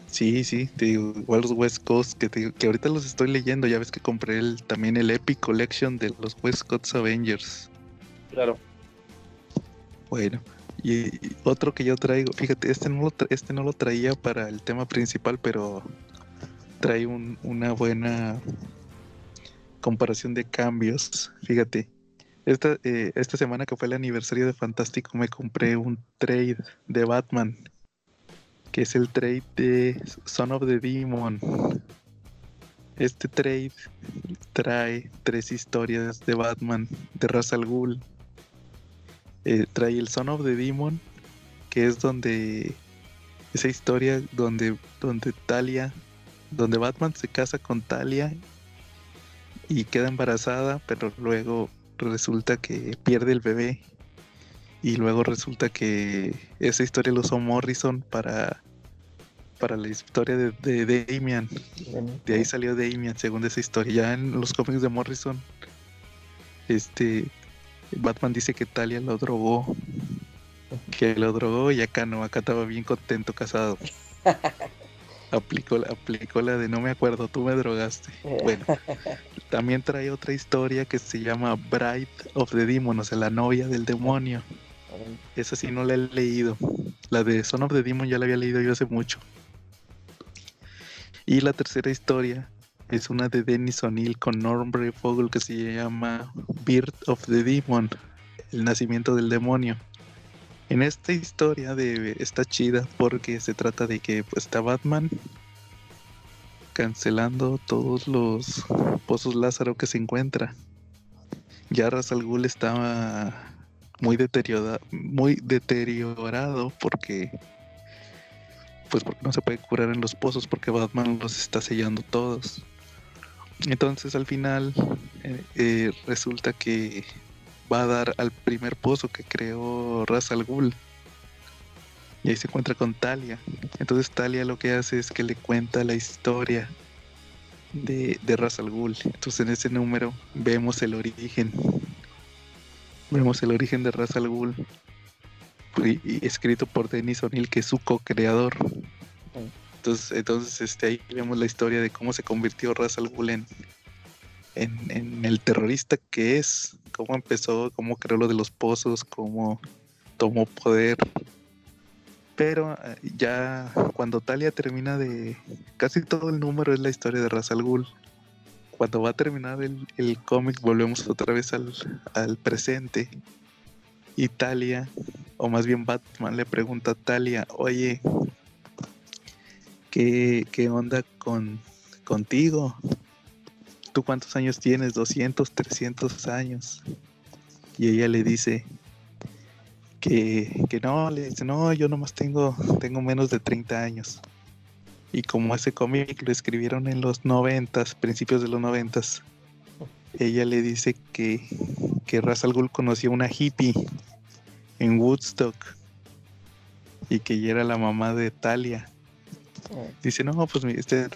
Sí, sí, te digo, igual los West Coast, que, que ahorita los estoy leyendo, ya ves que compré el, también el Epic Collection de los West Coast Avengers. Claro. Bueno, y otro que yo traigo, fíjate, este no lo, este no lo traía para el tema principal, pero trae una buena comparación de cambios. Fíjate, esta, eh, esta semana que fue el aniversario de Fantástico me compré un trade de Batman. que es el trade de Son of the Demon. Este trade trae tres historias de Batman de Ra's al. Eh, trae el Son of the Demon, que es donde esa historia donde, donde Talia, donde Batman se casa con Talia y queda embarazada, pero luego resulta que pierde el bebé y luego resulta que esa historia lo usó Morrison para para la historia de, de Damian. De ahí salió Damian, según esa historia. Ya en los cómics de Morrison, este Batman dice que Talia lo drogó. Que lo drogó y acá no, acá estaba bien contento casado. aplicó, aplicó la de no me acuerdo, tú me drogaste. Bueno, también trae otra historia que se llama Bride of the Demon, o sea, la novia del demonio. Esa sí no la he leído. La de Son of the Demon ya la había leído yo hace mucho. Y la tercera historia es una de Dennis O'Neill con Norm Fogel que se llama Birth of the Demon, el nacimiento del demonio. En esta historia está chida porque se trata de que pues, está Batman cancelando todos los pozos Lázaro que se encuentra. Ya Ra's Ghul estaba muy deteriorado, muy deteriorado porque pues porque no se puede curar en los pozos porque Batman los está sellando todos. Entonces al final eh, eh, resulta que va a dar al primer pozo que creó Ra's al. Y ahí se encuentra con Talia. Entonces Talia lo que hace es que le cuenta la historia de, de Ra's. Entonces en ese número vemos el origen. Vemos el origen de Ra's al Ghul escrito por Dennis O'Neill, que es su co-creador. Entonces, entonces este, ahí vemos la historia de cómo se convirtió Ra's al Ghul en, el terrorista que es, cómo empezó, cómo creó lo de los pozos, cómo tomó poder. Pero eh, ya cuando Talia termina de... Casi todo el número es la historia de Ra's al Ghul. Cuando va a terminar el, el cómic volvemos otra vez al, al presente. Y Talia o más bien Batman le pregunta a Talia, oye, ¿qué, qué onda con, contigo? ¿Tú cuántos años tienes? 200, 300 años. Y ella le dice que, que no, le dice, no, yo nomás tengo, tengo menos de 30 años. Y como ese cómic lo escribieron en los noventas, principios de los noventas, ella le dice que, que Ra's al Ghul conoció una hippie en Woodstock y que ella era la mamá de Talia. Dice, no, pues mi, este,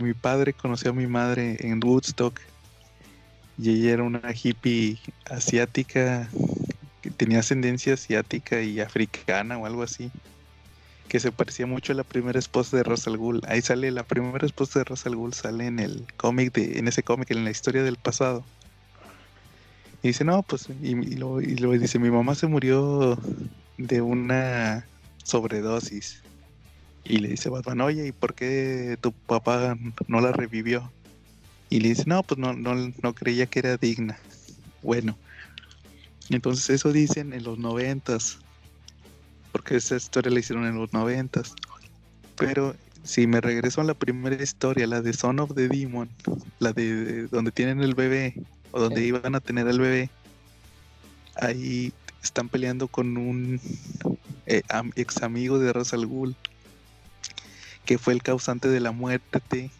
mi padre conoció a mi madre en Woodstock y ella era una hippie asiática que tenía ascendencia asiática y africana o algo así que se parecía mucho a la primera esposa de Russell Ghul. Ahí sale la primera esposa de Russell Ghul sale en el cómic de en ese cómic en la historia del pasado. Y dice, no, pues, y, lo dice, mi mamá se murió de una sobredosis. Y le dice Batman, oye, ¿y por qué tu papá no la revivió? Y le dice, no, pues no, no, no creía que era digna. Bueno, entonces eso dicen en los noventas, porque esa historia la hicieron en los noventas. Pero si me regreso a la primera historia, la de Son of the Demon, la de donde tienen el bebé, o donde iban a tener al bebé, ahí están peleando con un eh, ex amigo de Ra's al Ghul, que fue el causante de la muerte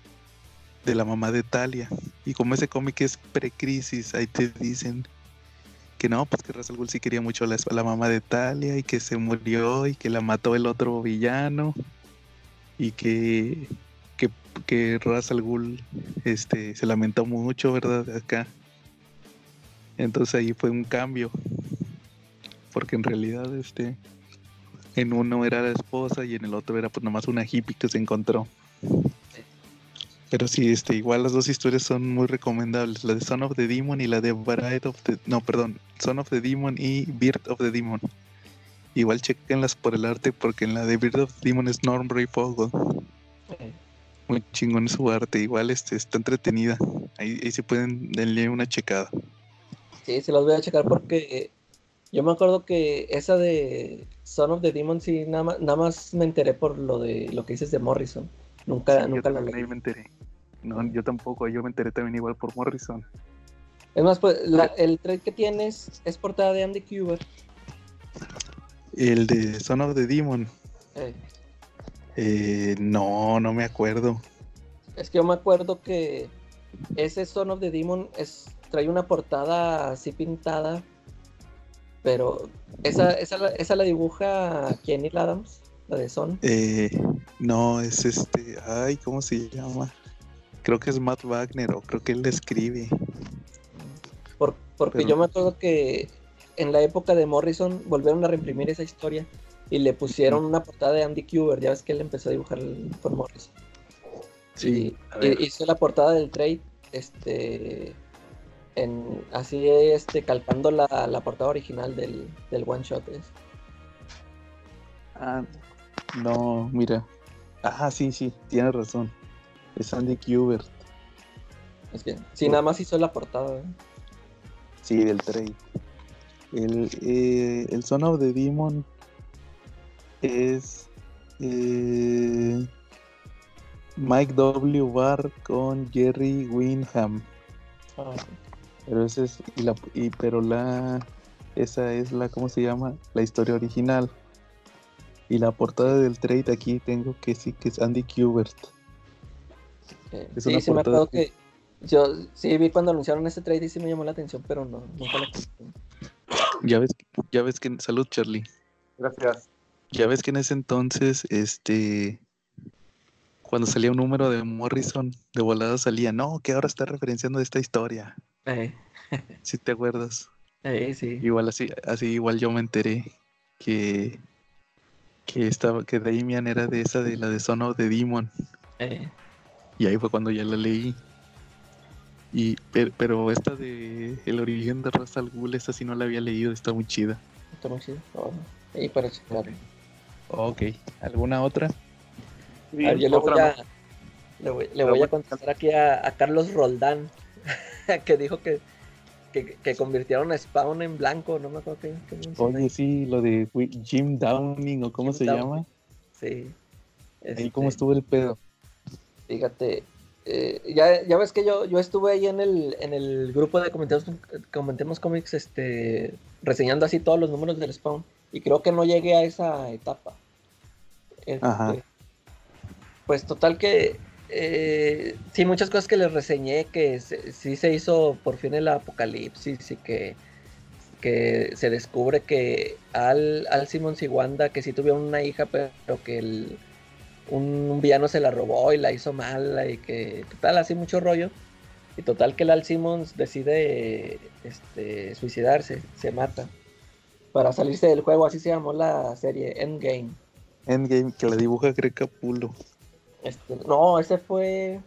de la mamá de Talia. Y como ese cómic es precrisis, ahí te dicen que no, pues que Ra's al Ghul sí quería mucho a la, la mamá de Talia y que se murió y que la mató el otro villano y que que, que Ra's al Ghul este, se lamentó mucho, ¿verdad? Acá entonces ahí fue un cambio. Porque en realidad este en uno era la esposa y en el otro era pues nomás una hippie que se encontró. Pero sí, este, igual las dos historias son muy recomendables. La de Son of the Demon y la de Bride of the... No, perdón. Son of the Demon y Bird of the Demon. Igual chequenlas por el arte porque en la de Bird of the Demon es Norm Fogel. Muy chingón su arte. Igual este, está entretenida. Ahí, ahí se pueden darle una checada. Sí, se las voy a checar porque Yo me acuerdo que esa de Son of the Demon sí, nada más, nada más me enteré por lo de lo que dices de Morrison. Nunca, Sí, nunca yo la también leí. me enteré. No, yo tampoco, yo me enteré también igual por Morrison. Es más, pues la- el trade que tienes es portada de Andy Kubert. El de Son of the Demon. Eh, Eh, no, no me acuerdo. es que yo me acuerdo que ese Son of the Demon es, trae una portada así pintada, pero esa, esa, la- esa la dibuja Kenny Adams, la de Son. Eh, no, es este. Ay, ¿cómo se llama? Creo que es Matt Wagner, o creo que él le escribe. Por- porque Pero- yo me acuerdo que en la época de Morrison volvieron a reimprimir esa historia y le pusieron una portada de Andy Kubert. Ya ves que él empezó a dibujar por Morrison. Sí, y hizo la portada del trade, este, en, así, este, calcando la, la portada original del, del one shot. ese. Ah, no, mira. Ah, sí, sí, tienes razón. Es Andy Kubert. Es que, sí, nada más hizo la portada. ¿eh? Sí, del trade. El, eh, el Son of the Demon es eh, Mike W. Barr con Jerry Winham. Ah, Pero ese es, y la, y, pero la, esa es la, ¿cómo se llama? La historia original. Y la portada del trade aquí tengo que sí que es Andy Kubert. eh, Es sí, una sí me acuerdo que yo sí vi cuando anunciaron ese trade y sí me llamó la atención, pero no, nunca compré. Ya ves, ya ves que, salud Charlie. Gracias. Ya ves que en ese entonces, este, cuando salía un número de Morrison, de volada salía, no, que ahora está referenciando esta historia. Eh, Si te acuerdas. eh, sí. Igual así, así igual yo me enteré que, que estaba, que Damian era de esa de la de Son of the Demon. eh. Y ahí fue cuando ya la leí. Y, pero, pero esta de El origen de Ra's al Ghul, esta sí no la había leído, está muy chida. Está muy chido. Oh, y para checar. Ok. ¿Alguna otra? A ver, yo le voy a, le voy, le voy a contestar aquí a, a Carlos Roldán, que dijo que, que, que convirtieron a Spawn en blanco, no me acuerdo qué. Oye, sí, lo de Jim Downing o cómo Jim se Downing. llama. Sí. Ahí cómo Este, estuvo el pedo. Fíjate, eh, ya, ya ves que yo, yo estuve ahí en el, en el grupo de comentemos, comentemos cómics, este, reseñando así todos los números del Spawn, y creo que no llegué a esa etapa. Este, Ajá. Pues total que eh, sí, muchas cosas que les reseñé, que sí se hizo por fin el apocalipsis y que, que se descubre que Al, Al y Wanda, que sí tuvieron una hija, pero que el, un, un villano se la robó y la hizo mala y que total, así mucho rollo. Y total que el Al Simmons decide este, suicidarse, se mata. Para salirse del juego, así se llamó la serie Endgame. Endgame, que la dibuja Greg Capullo. Este, no, ese fue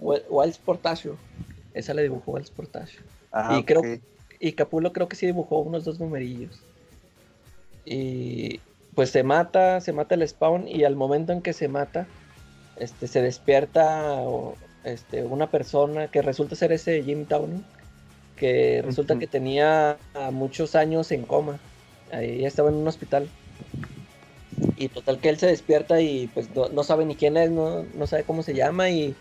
Wiles Portacio. Esa la dibujó Wiles Portacio. Ah, Y creo-. Y Capulo creo que sí dibujó unos dos numerillos. Y pues se mata, se mata el spawn y al momento en que se mata, este, se despierta o, este, una persona que resulta ser ese Jim Downey, que resulta que tenía muchos años en coma. Ahí estaba en un hospital. Y total que él se despierta y pues no, no sabe ni quién es, no, no sabe cómo se llama y,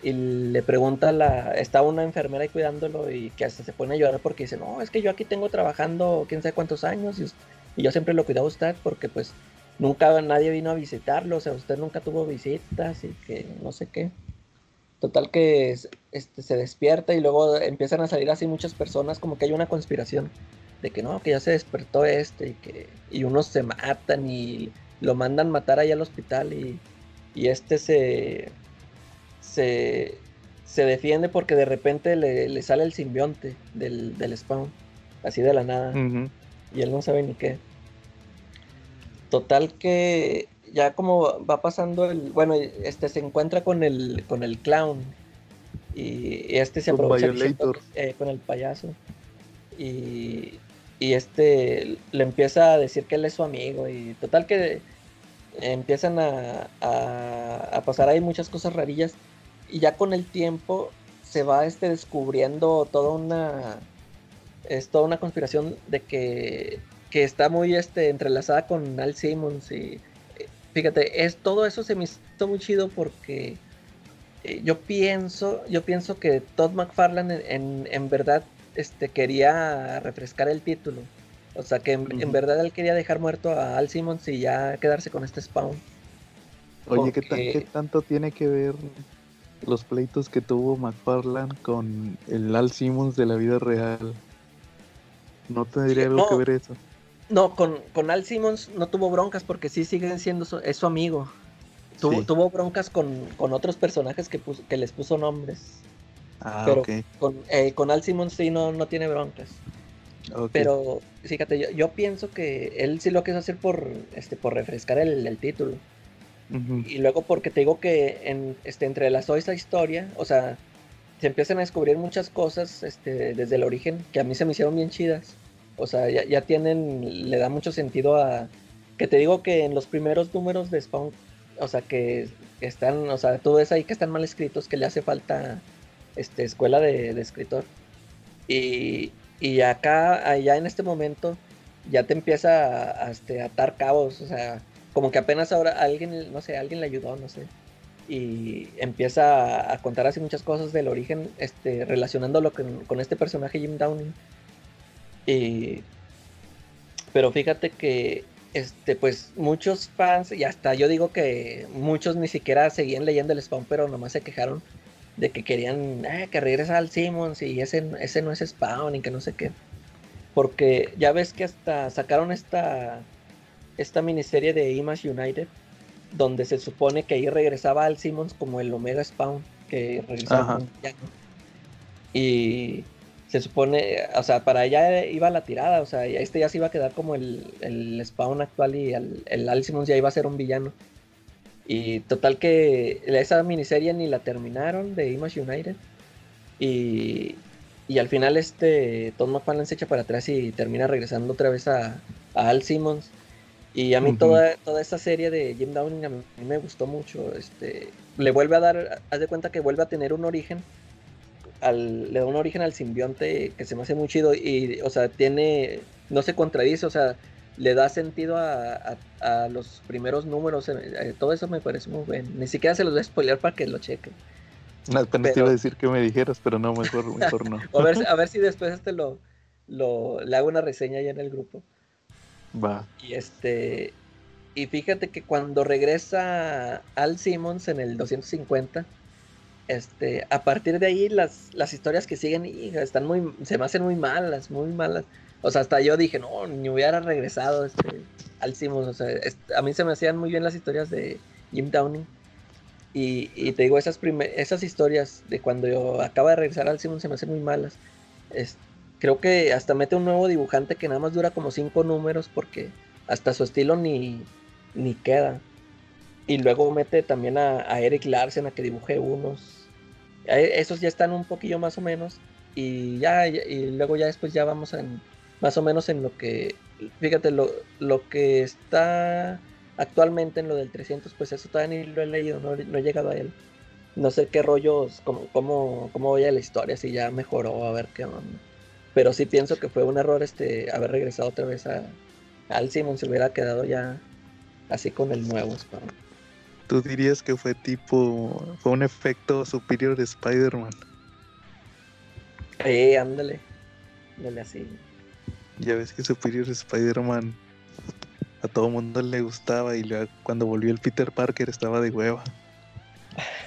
y le pregunta la... Está una enfermera ahí cuidándolo y que hasta se pone a llorar porque dice, no, es que yo aquí tengo trabajando quién sabe cuántos años y, yo siempre lo cuidaba usted porque pues nunca nadie vino a visitarlo, o sea, usted nunca tuvo visitas y que no sé qué. Total que es- este, se despierta y luego empiezan a salir así muchas personas como que hay una conspiración de que no, que ya se despertó este y que y unos se matan y lo mandan matar ahí al hospital y, y este se, se se defiende porque de repente le, le sale el simbionte del, del spawn, así de la nada. Y él no sabe ni qué. Total que ya como va pasando el, bueno, este se encuentra con el con el clown y, y este se aprovecha eh, con el payaso. Y, y este le empieza a decir que él es su amigo y total que empiezan a, a, pasar ahí muchas cosas rarillas y ya con el tiempo se va este descubriendo toda una es toda una conspiración de que, que está muy este, entrelazada con Al Simmons y fíjate, es, todo eso se me hizo muy chido porque eh, yo pienso, yo pienso que Todd McFarlane en, en, verdad este, quería refrescar el título. O sea que en, verdad él quería dejar muerto a Al Simmons y ya quedarse con este spawn. Oye, ¿qué, ¿qué, tanto tiene que ver los pleitos que tuvo McFarlane con el Al Simmons de la vida real? ¿No tendría algo que ver eso? No, con, con, Al Simmons no tuvo broncas porque sí siguen siendo su, es su amigo. Tuvo, broncas con, otros personajes que, que les puso nombres. Ah, pero con, eh, con, Al Simmons sí no, no tiene broncas. Pero fíjate, yo, yo, pienso que él sí lo quiso hacer por, este, por refrescar el, título. Y luego porque te digo que en, este, entrelazó esa historia, o sea, se empiezan a descubrir muchas cosas este, desde el origen que a mí se me hicieron bien chidas. O sea, ya, ya tienen, le da mucho sentido a... Que te digo que en los primeros números de Spawn, o sea, que están, o sea, tú ves ahí que están mal escritos, que le hace falta este, escuela de, escritor. Y, y acá, allá en este momento, ya te empieza a, este, atar cabos, o sea, como que apenas ahora alguien, no sé, alguien le ayudó, no sé. Y empieza a, contar así muchas cosas del origen, este, relacionándolo con, con este personaje Jim Downing. Y, pero fíjate que este, pues muchos fans, y hasta yo digo que muchos ni siquiera seguían leyendo el Spawn, pero nomás se quejaron de que querían eh, que regrese al Simmons y ese, ese no es Spawn y que no sé qué. Porque ya ves que hasta sacaron esta, esta miniserie de Image United, donde se supone que ahí regresaba al Simmons como el Omega Spawn, que regresaba Y se supone, o sea, para allá iba la tirada, o sea, este ya se iba a quedar como el, el Spawn actual y el, el Al Simmons ya iba a ser un villano. Y total que esa miniserie ni la terminaron de Image United. Y, y al final este Tom McFarlane se echa para atrás y termina regresando otra vez a, Al Simmons. Y a mí toda, toda esta serie de Jim Downing a mí, me gustó mucho. Este, le vuelve a dar, haz de cuenta que vuelve a tener un origen. Al, le da un origen al simbionte que se me hace muy chido. Y, o sea, tiene, no se contradice, o sea, le da sentido a, los primeros números. Eh, eh, todo eso me parece muy bueno. Ni siquiera se los voy a spoilear para que lo chequen. No, apenas te iba a decir que me dijeras, pero no, mejor, mejor no. a, ver, a ver si después este lo, lo, le hago una reseña ya en el grupo. Va. Y este. Y fíjate que cuando regresa Al Simmons en el 250, este, a partir de ahí las, las historias que siguen están muy, se me hacen muy malas, muy malas. O sea, hasta yo dije, no, ni hubiera regresado este, al Simmons. O sea, a mí se me hacían muy bien las historias de Jim Downing. Y, te digo, esas, esas historias de cuando yo acaba de regresar al Simmons se me hacen muy malas. creo que hasta mete un nuevo dibujante que nada más dura como cinco números porque hasta su estilo ni, ni queda. Y luego mete también a, Eric Larsen a que dibuje unos. Esos ya están un poquillo más o menos. Y ya, y luego ya después ya vamos en, más o menos en lo que, fíjate, lo, lo que está actualmente en lo del 300, pues eso todavía ni lo he leído, no, he llegado a él. No sé qué rollos, cómo, cómo, cómo voy a la historia, si ya mejoró, a ver qué onda. Pero sí pienso que fue un error este haber regresado otra vez a, al Simon, se hubiera quedado ya así con el nuevo ¿Tú dirías que fue tipo, fue un efecto superior de Spider-Man? Eh, ándale, ándale así. Ya ves que Superior Spider-Man a todo mundo le gustaba y cuando volvió el Peter Parker estaba de hueva.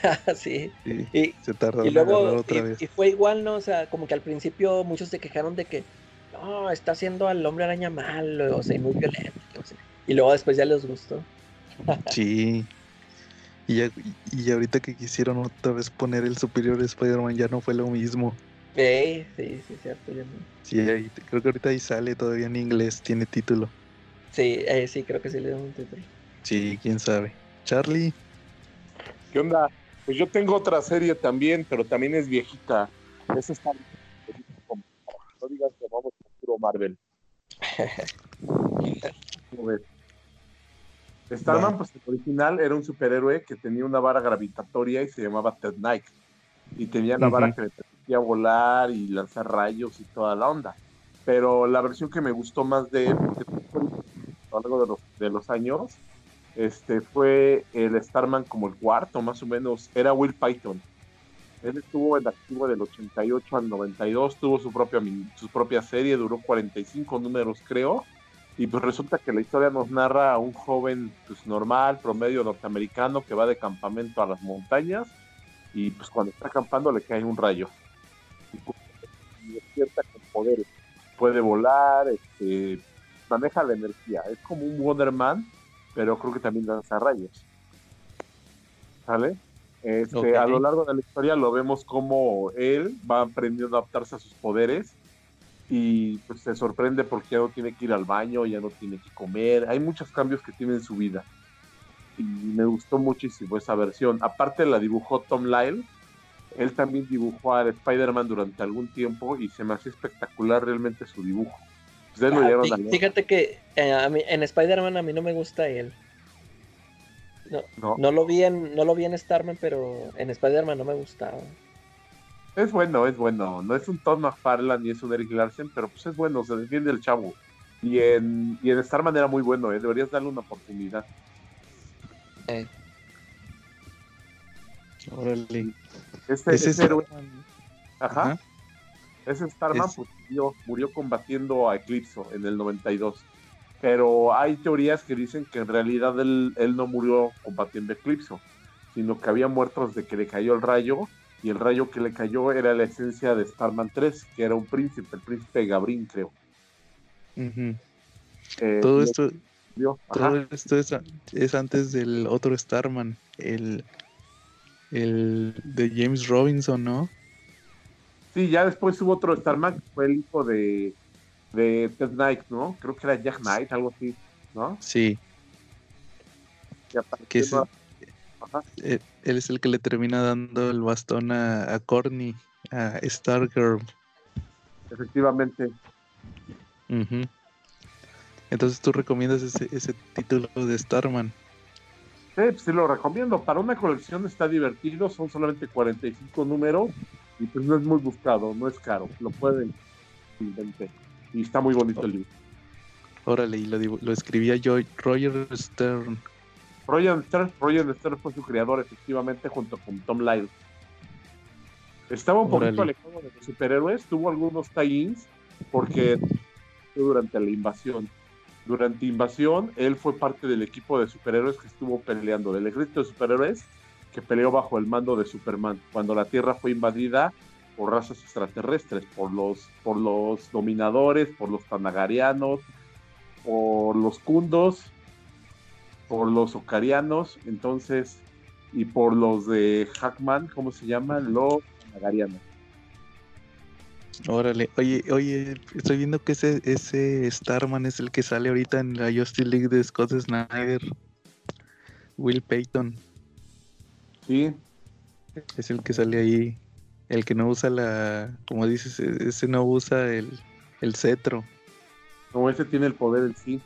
sí. y, se tardó y luego, otra vez. Y fue igual, ¿no? O sea, como que al principio muchos se quejaron de que no, está haciendo al hombre araña mal, o sea, muy violento. y luego después ya les gustó. sí. Y, ya, y ahorita que quisieron otra vez poner el Superior Spider-Man ya no fue lo mismo. Sí, sí, sí, cierto. Sí, creo que ahorita ahí sale todavía en inglés, tiene título. Sí, eh, sí, creo que sí le da un título. Sí, quién sabe. Charlie. ¿Qué onda? Pues yo tengo otra serie también, pero también es viejita. Es esta. No digas que vamos con puro Marvel. Starman, pues el original era un superhéroe que tenía una vara gravitatoria y se llamaba Ted Knight. Y tenía la vara que le a volar y lanzar rayos y toda la onda. pero la versión que me gustó más de porque a lo largo de los, de los años, este, fue el Starman como el cuarto, más o menos, era Will Python. Él estuvo en activo del 88 al 92, tuvo su propia, su propia serie, duró 45 números creo, y pues resulta que la historia nos narra a un joven pues, normal, promedio norteamericano, que va de campamento a las montañas, y pues cuando está acampando le cae un rayo. Y, despierta con poderes. Puede volar, este, maneja la energía, es como un Wonderman, pero creo que también lanza rayos. ¿Sale? Este, A lo largo de la historia lo vemos como él va aprendiendo a adaptarse a sus poderes y pues se sorprende porque ya no tiene que ir al baño, ya no tiene que comer. Hay muchos cambios que tiene en su vida. Y me gustó muchísimo esa versión. Aparte la dibujó Tom Lyle. Él también dibujó a Spider-Man durante algún tiempo y se me hacía espectacular realmente su dibujo. Ah, fíjate que eh, en Spider-Man a mí no me gusta él. No, no. lo vi en, no lo vi en Starman, pero en Spider-Man no me gustaba. Es bueno, es bueno. No es un Todd McFarlane ni es un Eric Larsen, pero pues es bueno, se defiende el chavo. Y en, y en Starman era muy bueno, ¿eh? deberías darle una oportunidad. Eh. Órale. Este, ese, héroe. Ajá. Ese Starman pues, murió, combatiendo a Eclipso en el 92. Pero hay teorías que dicen que en realidad él, él no murió combatiendo a Eclipso, sino que había muerto desde que le cayó el rayo y el rayo que le cayó era la esencia de Starman 3, que era un príncipe, el príncipe Gabrín, creo. Eh, todo esto, todo esto es, antes del otro Starman, el, el de James Robinson, ¿no? Sí, ya después hubo otro Starman que fue el hijo de, de Ted Knight, ¿no? Creo que era Jack Knight, algo así, ¿no? Sí. Que es, eh, él es el que le termina dando el bastón a, a Corny, a Stargirl. Efectivamente. Entonces tú recomiendas ese, ese título de Starman. Sí, pues sí lo recomiendo. Para una colección está divertido, son solamente 45 números y pues no es muy buscado, no es caro, lo pueden inventar. Y está muy bonito el libro. Órale, y lo, lo escribía yo, Roger Stern. Roger Stern, Roger Stern fue su creador efectivamente junto con Tom Lyle. Estaba un poquito alejado de los superhéroes, tuvo algunos tie-ins porque durante la invasión. Durante invasión, él fue parte del equipo de superhéroes que estuvo peleando, del ejército de superhéroes que peleó bajo el mando de Superman, cuando la Tierra fue invadida por razas extraterrestres, por los, por los dominadores, por los tanagarianos, por los kundos por los ocarianos, entonces, y por los de Hackman, ¿cómo se llaman? Los Nagarianos. Órale, oye, oye, estoy viendo que ese, ese Starman es el que sale ahorita en la Justice League de Scott Snyder. Will Payton. Sí. Es el que sale ahí. El que no usa la. Como dices, e, ese no usa el, el cetro. No, ese tiene el poder en sí.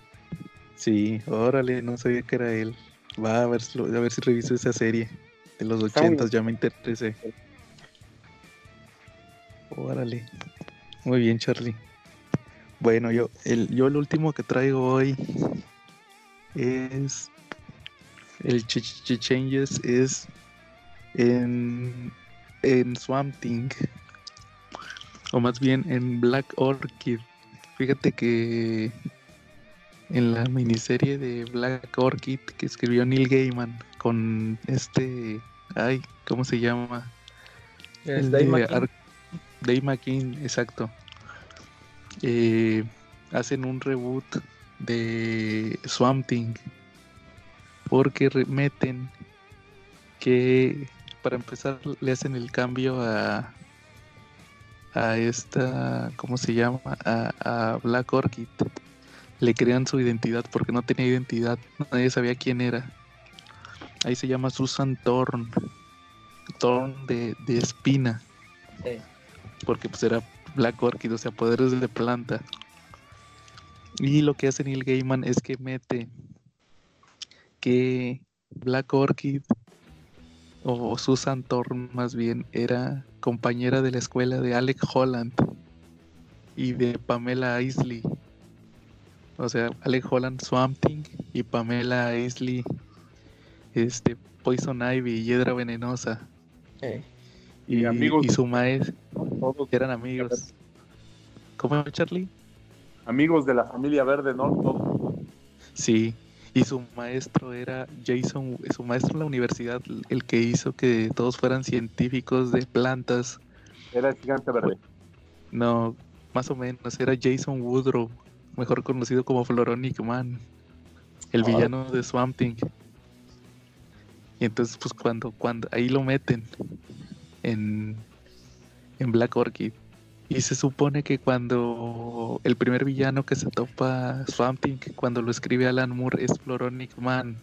Sí, órale, no sabía que era él. Va a ver, a ver si reviso esa serie de los ochentas, ya me interesé. Órale. Muy bien, Charlie. Bueno, yo el, yo el último que traigo hoy es el Ch Changes es en, en Swamp Thing o más bien en Black Orchid. Fíjate que en la miniserie de Black Orchid que escribió Neil Gaiman con este, ay, ¿cómo se llama? El Dave, Dave McKean, exacto. Eh, hacen un reboot de Swamp Thing porque remeten que para empezar le hacen el cambio a a esta, ¿cómo se llama? A, Black Orchid le crean su identidad porque no tenía identidad, nadie sabía quién era. Ahí se llama Susan Thorn, Thorn de, espina, porque pues era Black Orchid, o sea, poderes de planta. Y lo que hace Neil Gaiman es que mete que Black Orchid o Susan Thorn más bien era compañera de la escuela de Alec Holland y de Pamela Isley. O sea, Alec Holland Swamp Thing y Pamela Isley este Poison Ivy, Hiedra Venenosa. Eh, Y, Y amigos. y su maestro Todos eran amigos. ¿Cómo Charlie? amigos de la familia verde, ¿no? Todos. Sí. Y su maestro era Jason, su maestro en la universidad, el que hizo que todos fueran científicos de plantas. Era el gigante verde. No, más o menos, era Jason Woodrow, mejor conocido como Floronic Man, el Ah. villano de Swamp Thing. Y entonces, pues cuando, cuando ahí lo meten en, en Black Orchid. Y se supone que cuando el primer villano que se topa Swamp Thing, cuando lo escribe Alan Moore, es Floronic Man.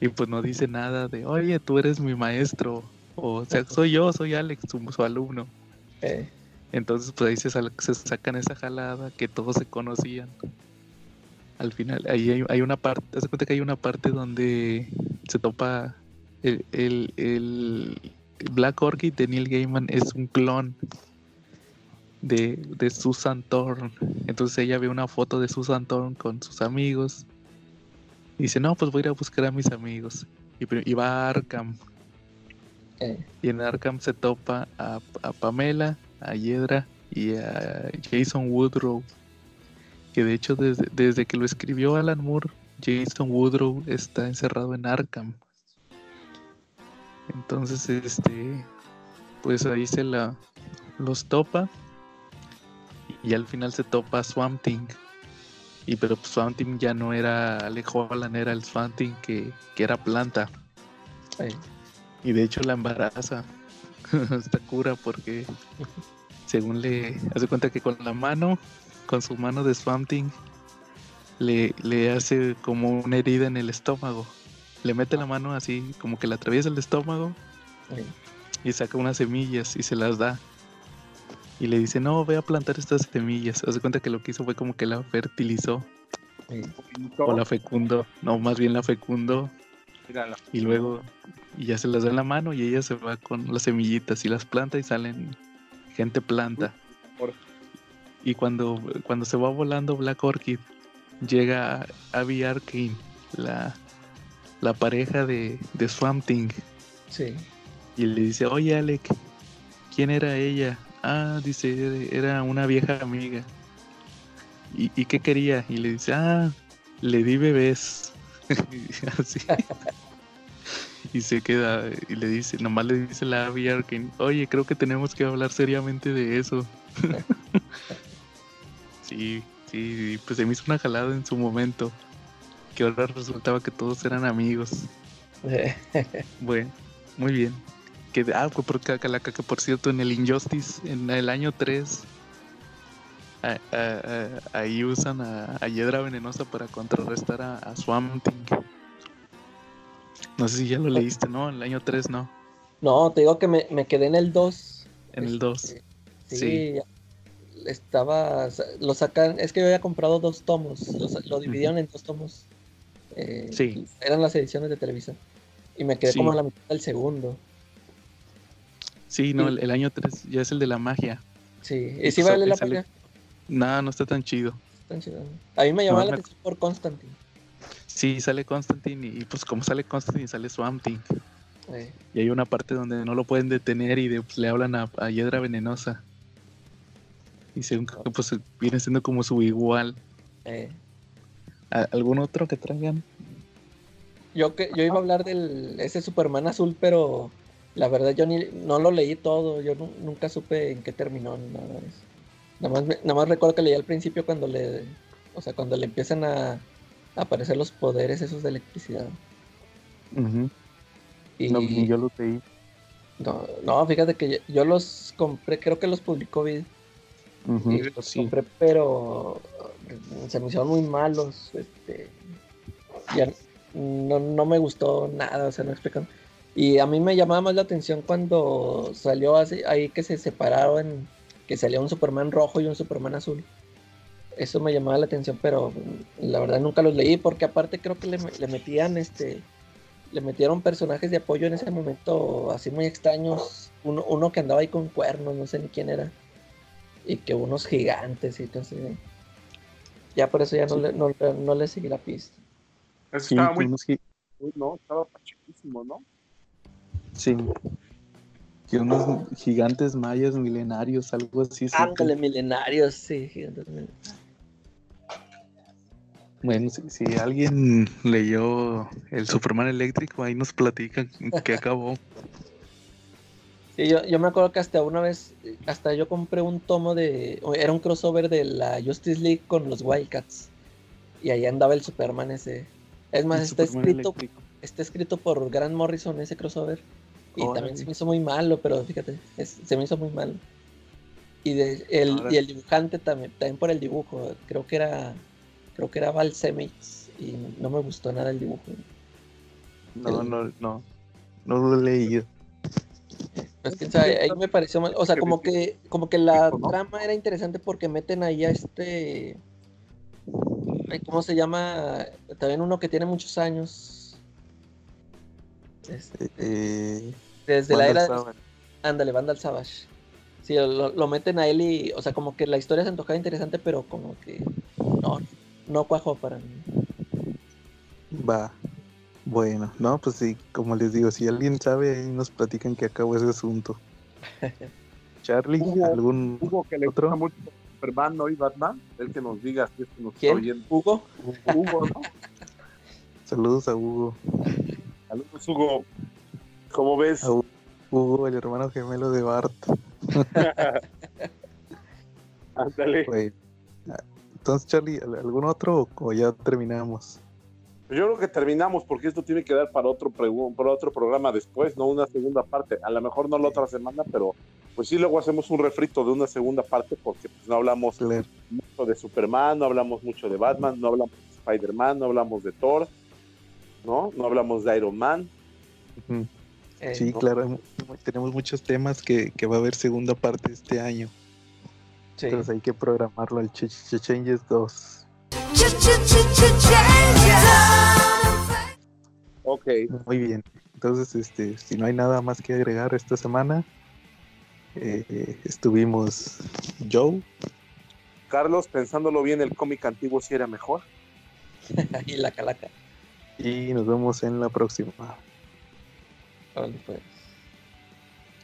Y pues no dice nada de, oye, tú eres mi maestro. O, sea, soy yo, soy Alex, su, su alumno. Entonces, pues ahí se, se sacan esa jalada que todos se conocían. Al final, ahí hay, hay una parte, haz de cuenta que hay una parte donde se topa el, el, el Black Orchid de Neil Gaiman es un clon de, de Susan Thorne. Entonces ella ve una foto de Susan Thorne con sus amigos. Y dice, no, pues voy a ir a buscar a mis amigos. Y, va a Arkham. eh, Y en Arkham se topa a, a Pamela, a Hiedra y a Jason Woodrow. Que de hecho desde, desde que lo escribió Alan Moore, Jason Woodrow está encerrado en Arkham. Entonces, este, pues ahí se la los topa. Y al final se topa a Swamp Thing. Y pero pues, Swamp Thing ya no era Alejo Alan, era el Swamp Thing que, que era planta. eh, Y de hecho la embaraza. Está cura porque según le hace cuenta que con la mano, con su mano de Swamp Thing, le, le hace como una herida en el estómago. Le mete la mano así, como que le atraviesa el estómago y saca unas semillas y se las da. Y le dice, no, voy a plantar estas semillas. Hace cuenta que lo que hizo fue como que la fertilizó eh, o la fecundó. No, más bien la fecundó Mírala. y luego y ya se las da en la mano y ella se va con las semillitas y las planta y salen gente planta. Y cuando, cuando se va volando Black Orchid, llega Abby Arkane, la, la pareja de, de Swamp Thing, sí, y le dice, oye Alec, ¿quién era ella? Ah, dice, era una vieja amiga. ¿Y, y qué quería? Y le dice, ah, le di bebés. Así. y se queda y le dice, nomás le dice la Abby Arkane, oye, creo que tenemos que hablar seriamente de eso. sí, sí, pues se me hizo una jalada en su momento. Que ahora resultaba que todos eran amigos. Bueno, muy bien. Que, ah, por, que, que- por cierto, en el Injustice, en el año 3, a- a- a- ahí usan a, Hiedra Venenosa para contrarrestar a, Swamp Thing. No sé si ya lo leíste, ¿no? En el año 3 no, No, te digo que me, me quedé en el 2. en el 2. Sí, Sí. estaba. Lo sacan. Es que yo había comprado dos tomos. Lo, lo dividieron en dos tomos. Eh, Sí. Eran las ediciones de Televisa. Y me quedé Sí. como a la mitad del segundo. Sí, no, Sí. el, el año 3 ya es el de la magia. Sí. Y sa- vale la pena. No, no está tan chido. Están chidas. A mí me llamaba No, la me- atención por Constantine. Sí, sale Constantine y, y, pues como sale Constantine sale Swamp Thing. Eh, Y hay una parte donde no lo pueden detener y de- pues, le hablan a, a Hiedra Venenosa. Y según que, pues viene siendo como su igual. eh. ¿A- ¿Algún otro que traigan? Yo que yo iba a hablar del ese Superman azul, pero la verdad yo ni no lo leí todo, yo nu- nunca supe en qué terminó ni nada de eso. Nada más, nada más recuerdo que leí al principio cuando le, o sea, cuando le empiezan a, a aparecer los poderes esos de electricidad. Y No, ni yo lo leí. no, no, fíjate que yo, yo los compré, creo que los publicó Vid, y los sí. compré, pero se me hicieron muy malos, este, ya no, no me gustó nada, o sea, no explican. Y a mí me llamaba más la atención cuando salió así, ahí que se separaron, que salía un Superman rojo y un Superman azul. Eso me llamaba la atención, pero la verdad nunca los leí, porque aparte creo que le, le metían este le metieron personajes de apoyo en ese momento así muy extraños. Uno, uno que andaba ahí con cuernos, no sé ni quién era. y que unos gigantes y todo así. Ya por eso ya no, le, no, no le seguí la pista. Eso estaba muy... Uy, no, estaba chiquísimo, ¿no? Sí. Que unos gigantes mayas milenarios, algo así. Ándale, milenarios, sí, gigantes milenarios. Bueno, si, alguien leyó el Superman eléctrico, ahí nos platican que acabó. Sí, yo, yo me acuerdo que hasta una vez, hasta yo compré un tomo de, era un crossover de la Justice League con los Wildcats. Y ahí andaba el Superman ese. Es más, está escrito, está escrito por Grant Morrison ese crossover. Y también se me hizo muy malo, pero fíjate, se me hizo muy malo. Y, de, el, y el dibujante también, también por el dibujo, creo que era creo que era Val y no me gustó nada el dibujo. No, no, no, no lo he leído. Quién sabe, ahí me pareció mal, o sea, como que, como que la trama era interesante porque meten ahí a este, ¿cómo se llama? También uno que tiene muchos años. Este, eh, desde la era... Ándale, Vandal Savage. Sí, lo, lo, meten a él y, o sea, como que la historia se antojaba interesante, pero como que no, no cuajo para mí. Va. Bueno, no, pues sí, como les digo, si alguien sabe, ahí nos platican que acabó ese asunto. Charlie, ¿algún Hugo que le otro? Gusta mucho Superman ¿no? y Batman, el que nos diga si es que nos ¿Quién? Está ¿Hugo? Hugo, ¿no? Saludos a Hugo. Saludos, Hugo. ¿Cómo ves? Hugo, el hermano gemelo de Bart. Ándale. Entonces, Charlie, ¿algún otro o ya terminamos? Pues yo creo que terminamos porque esto tiene que dar para otro, para otro programa después, no una segunda parte. A lo mejor no la otra semana, pero pues sí, luego hacemos un refrito de una segunda parte porque pues, no hablamos mucho de Superman, no hablamos mucho de Batman, no hablamos de Spider-Man, no hablamos de Thor, ¿no? No hablamos de Iron Man. Eh, sí, claro, tenemos muchos temas que, que va a haber segunda parte este año. Entonces hay que programarlo al Ch Changes 2. Ok. Muy bien. Entonces, este, si no hay nada más que agregar esta semana, eh, estuvimos Joe. Carlos, pensándolo bien, el cómic antiguo sí era mejor. y la calaca. Y nos vemos en la próxima. Vale, pues.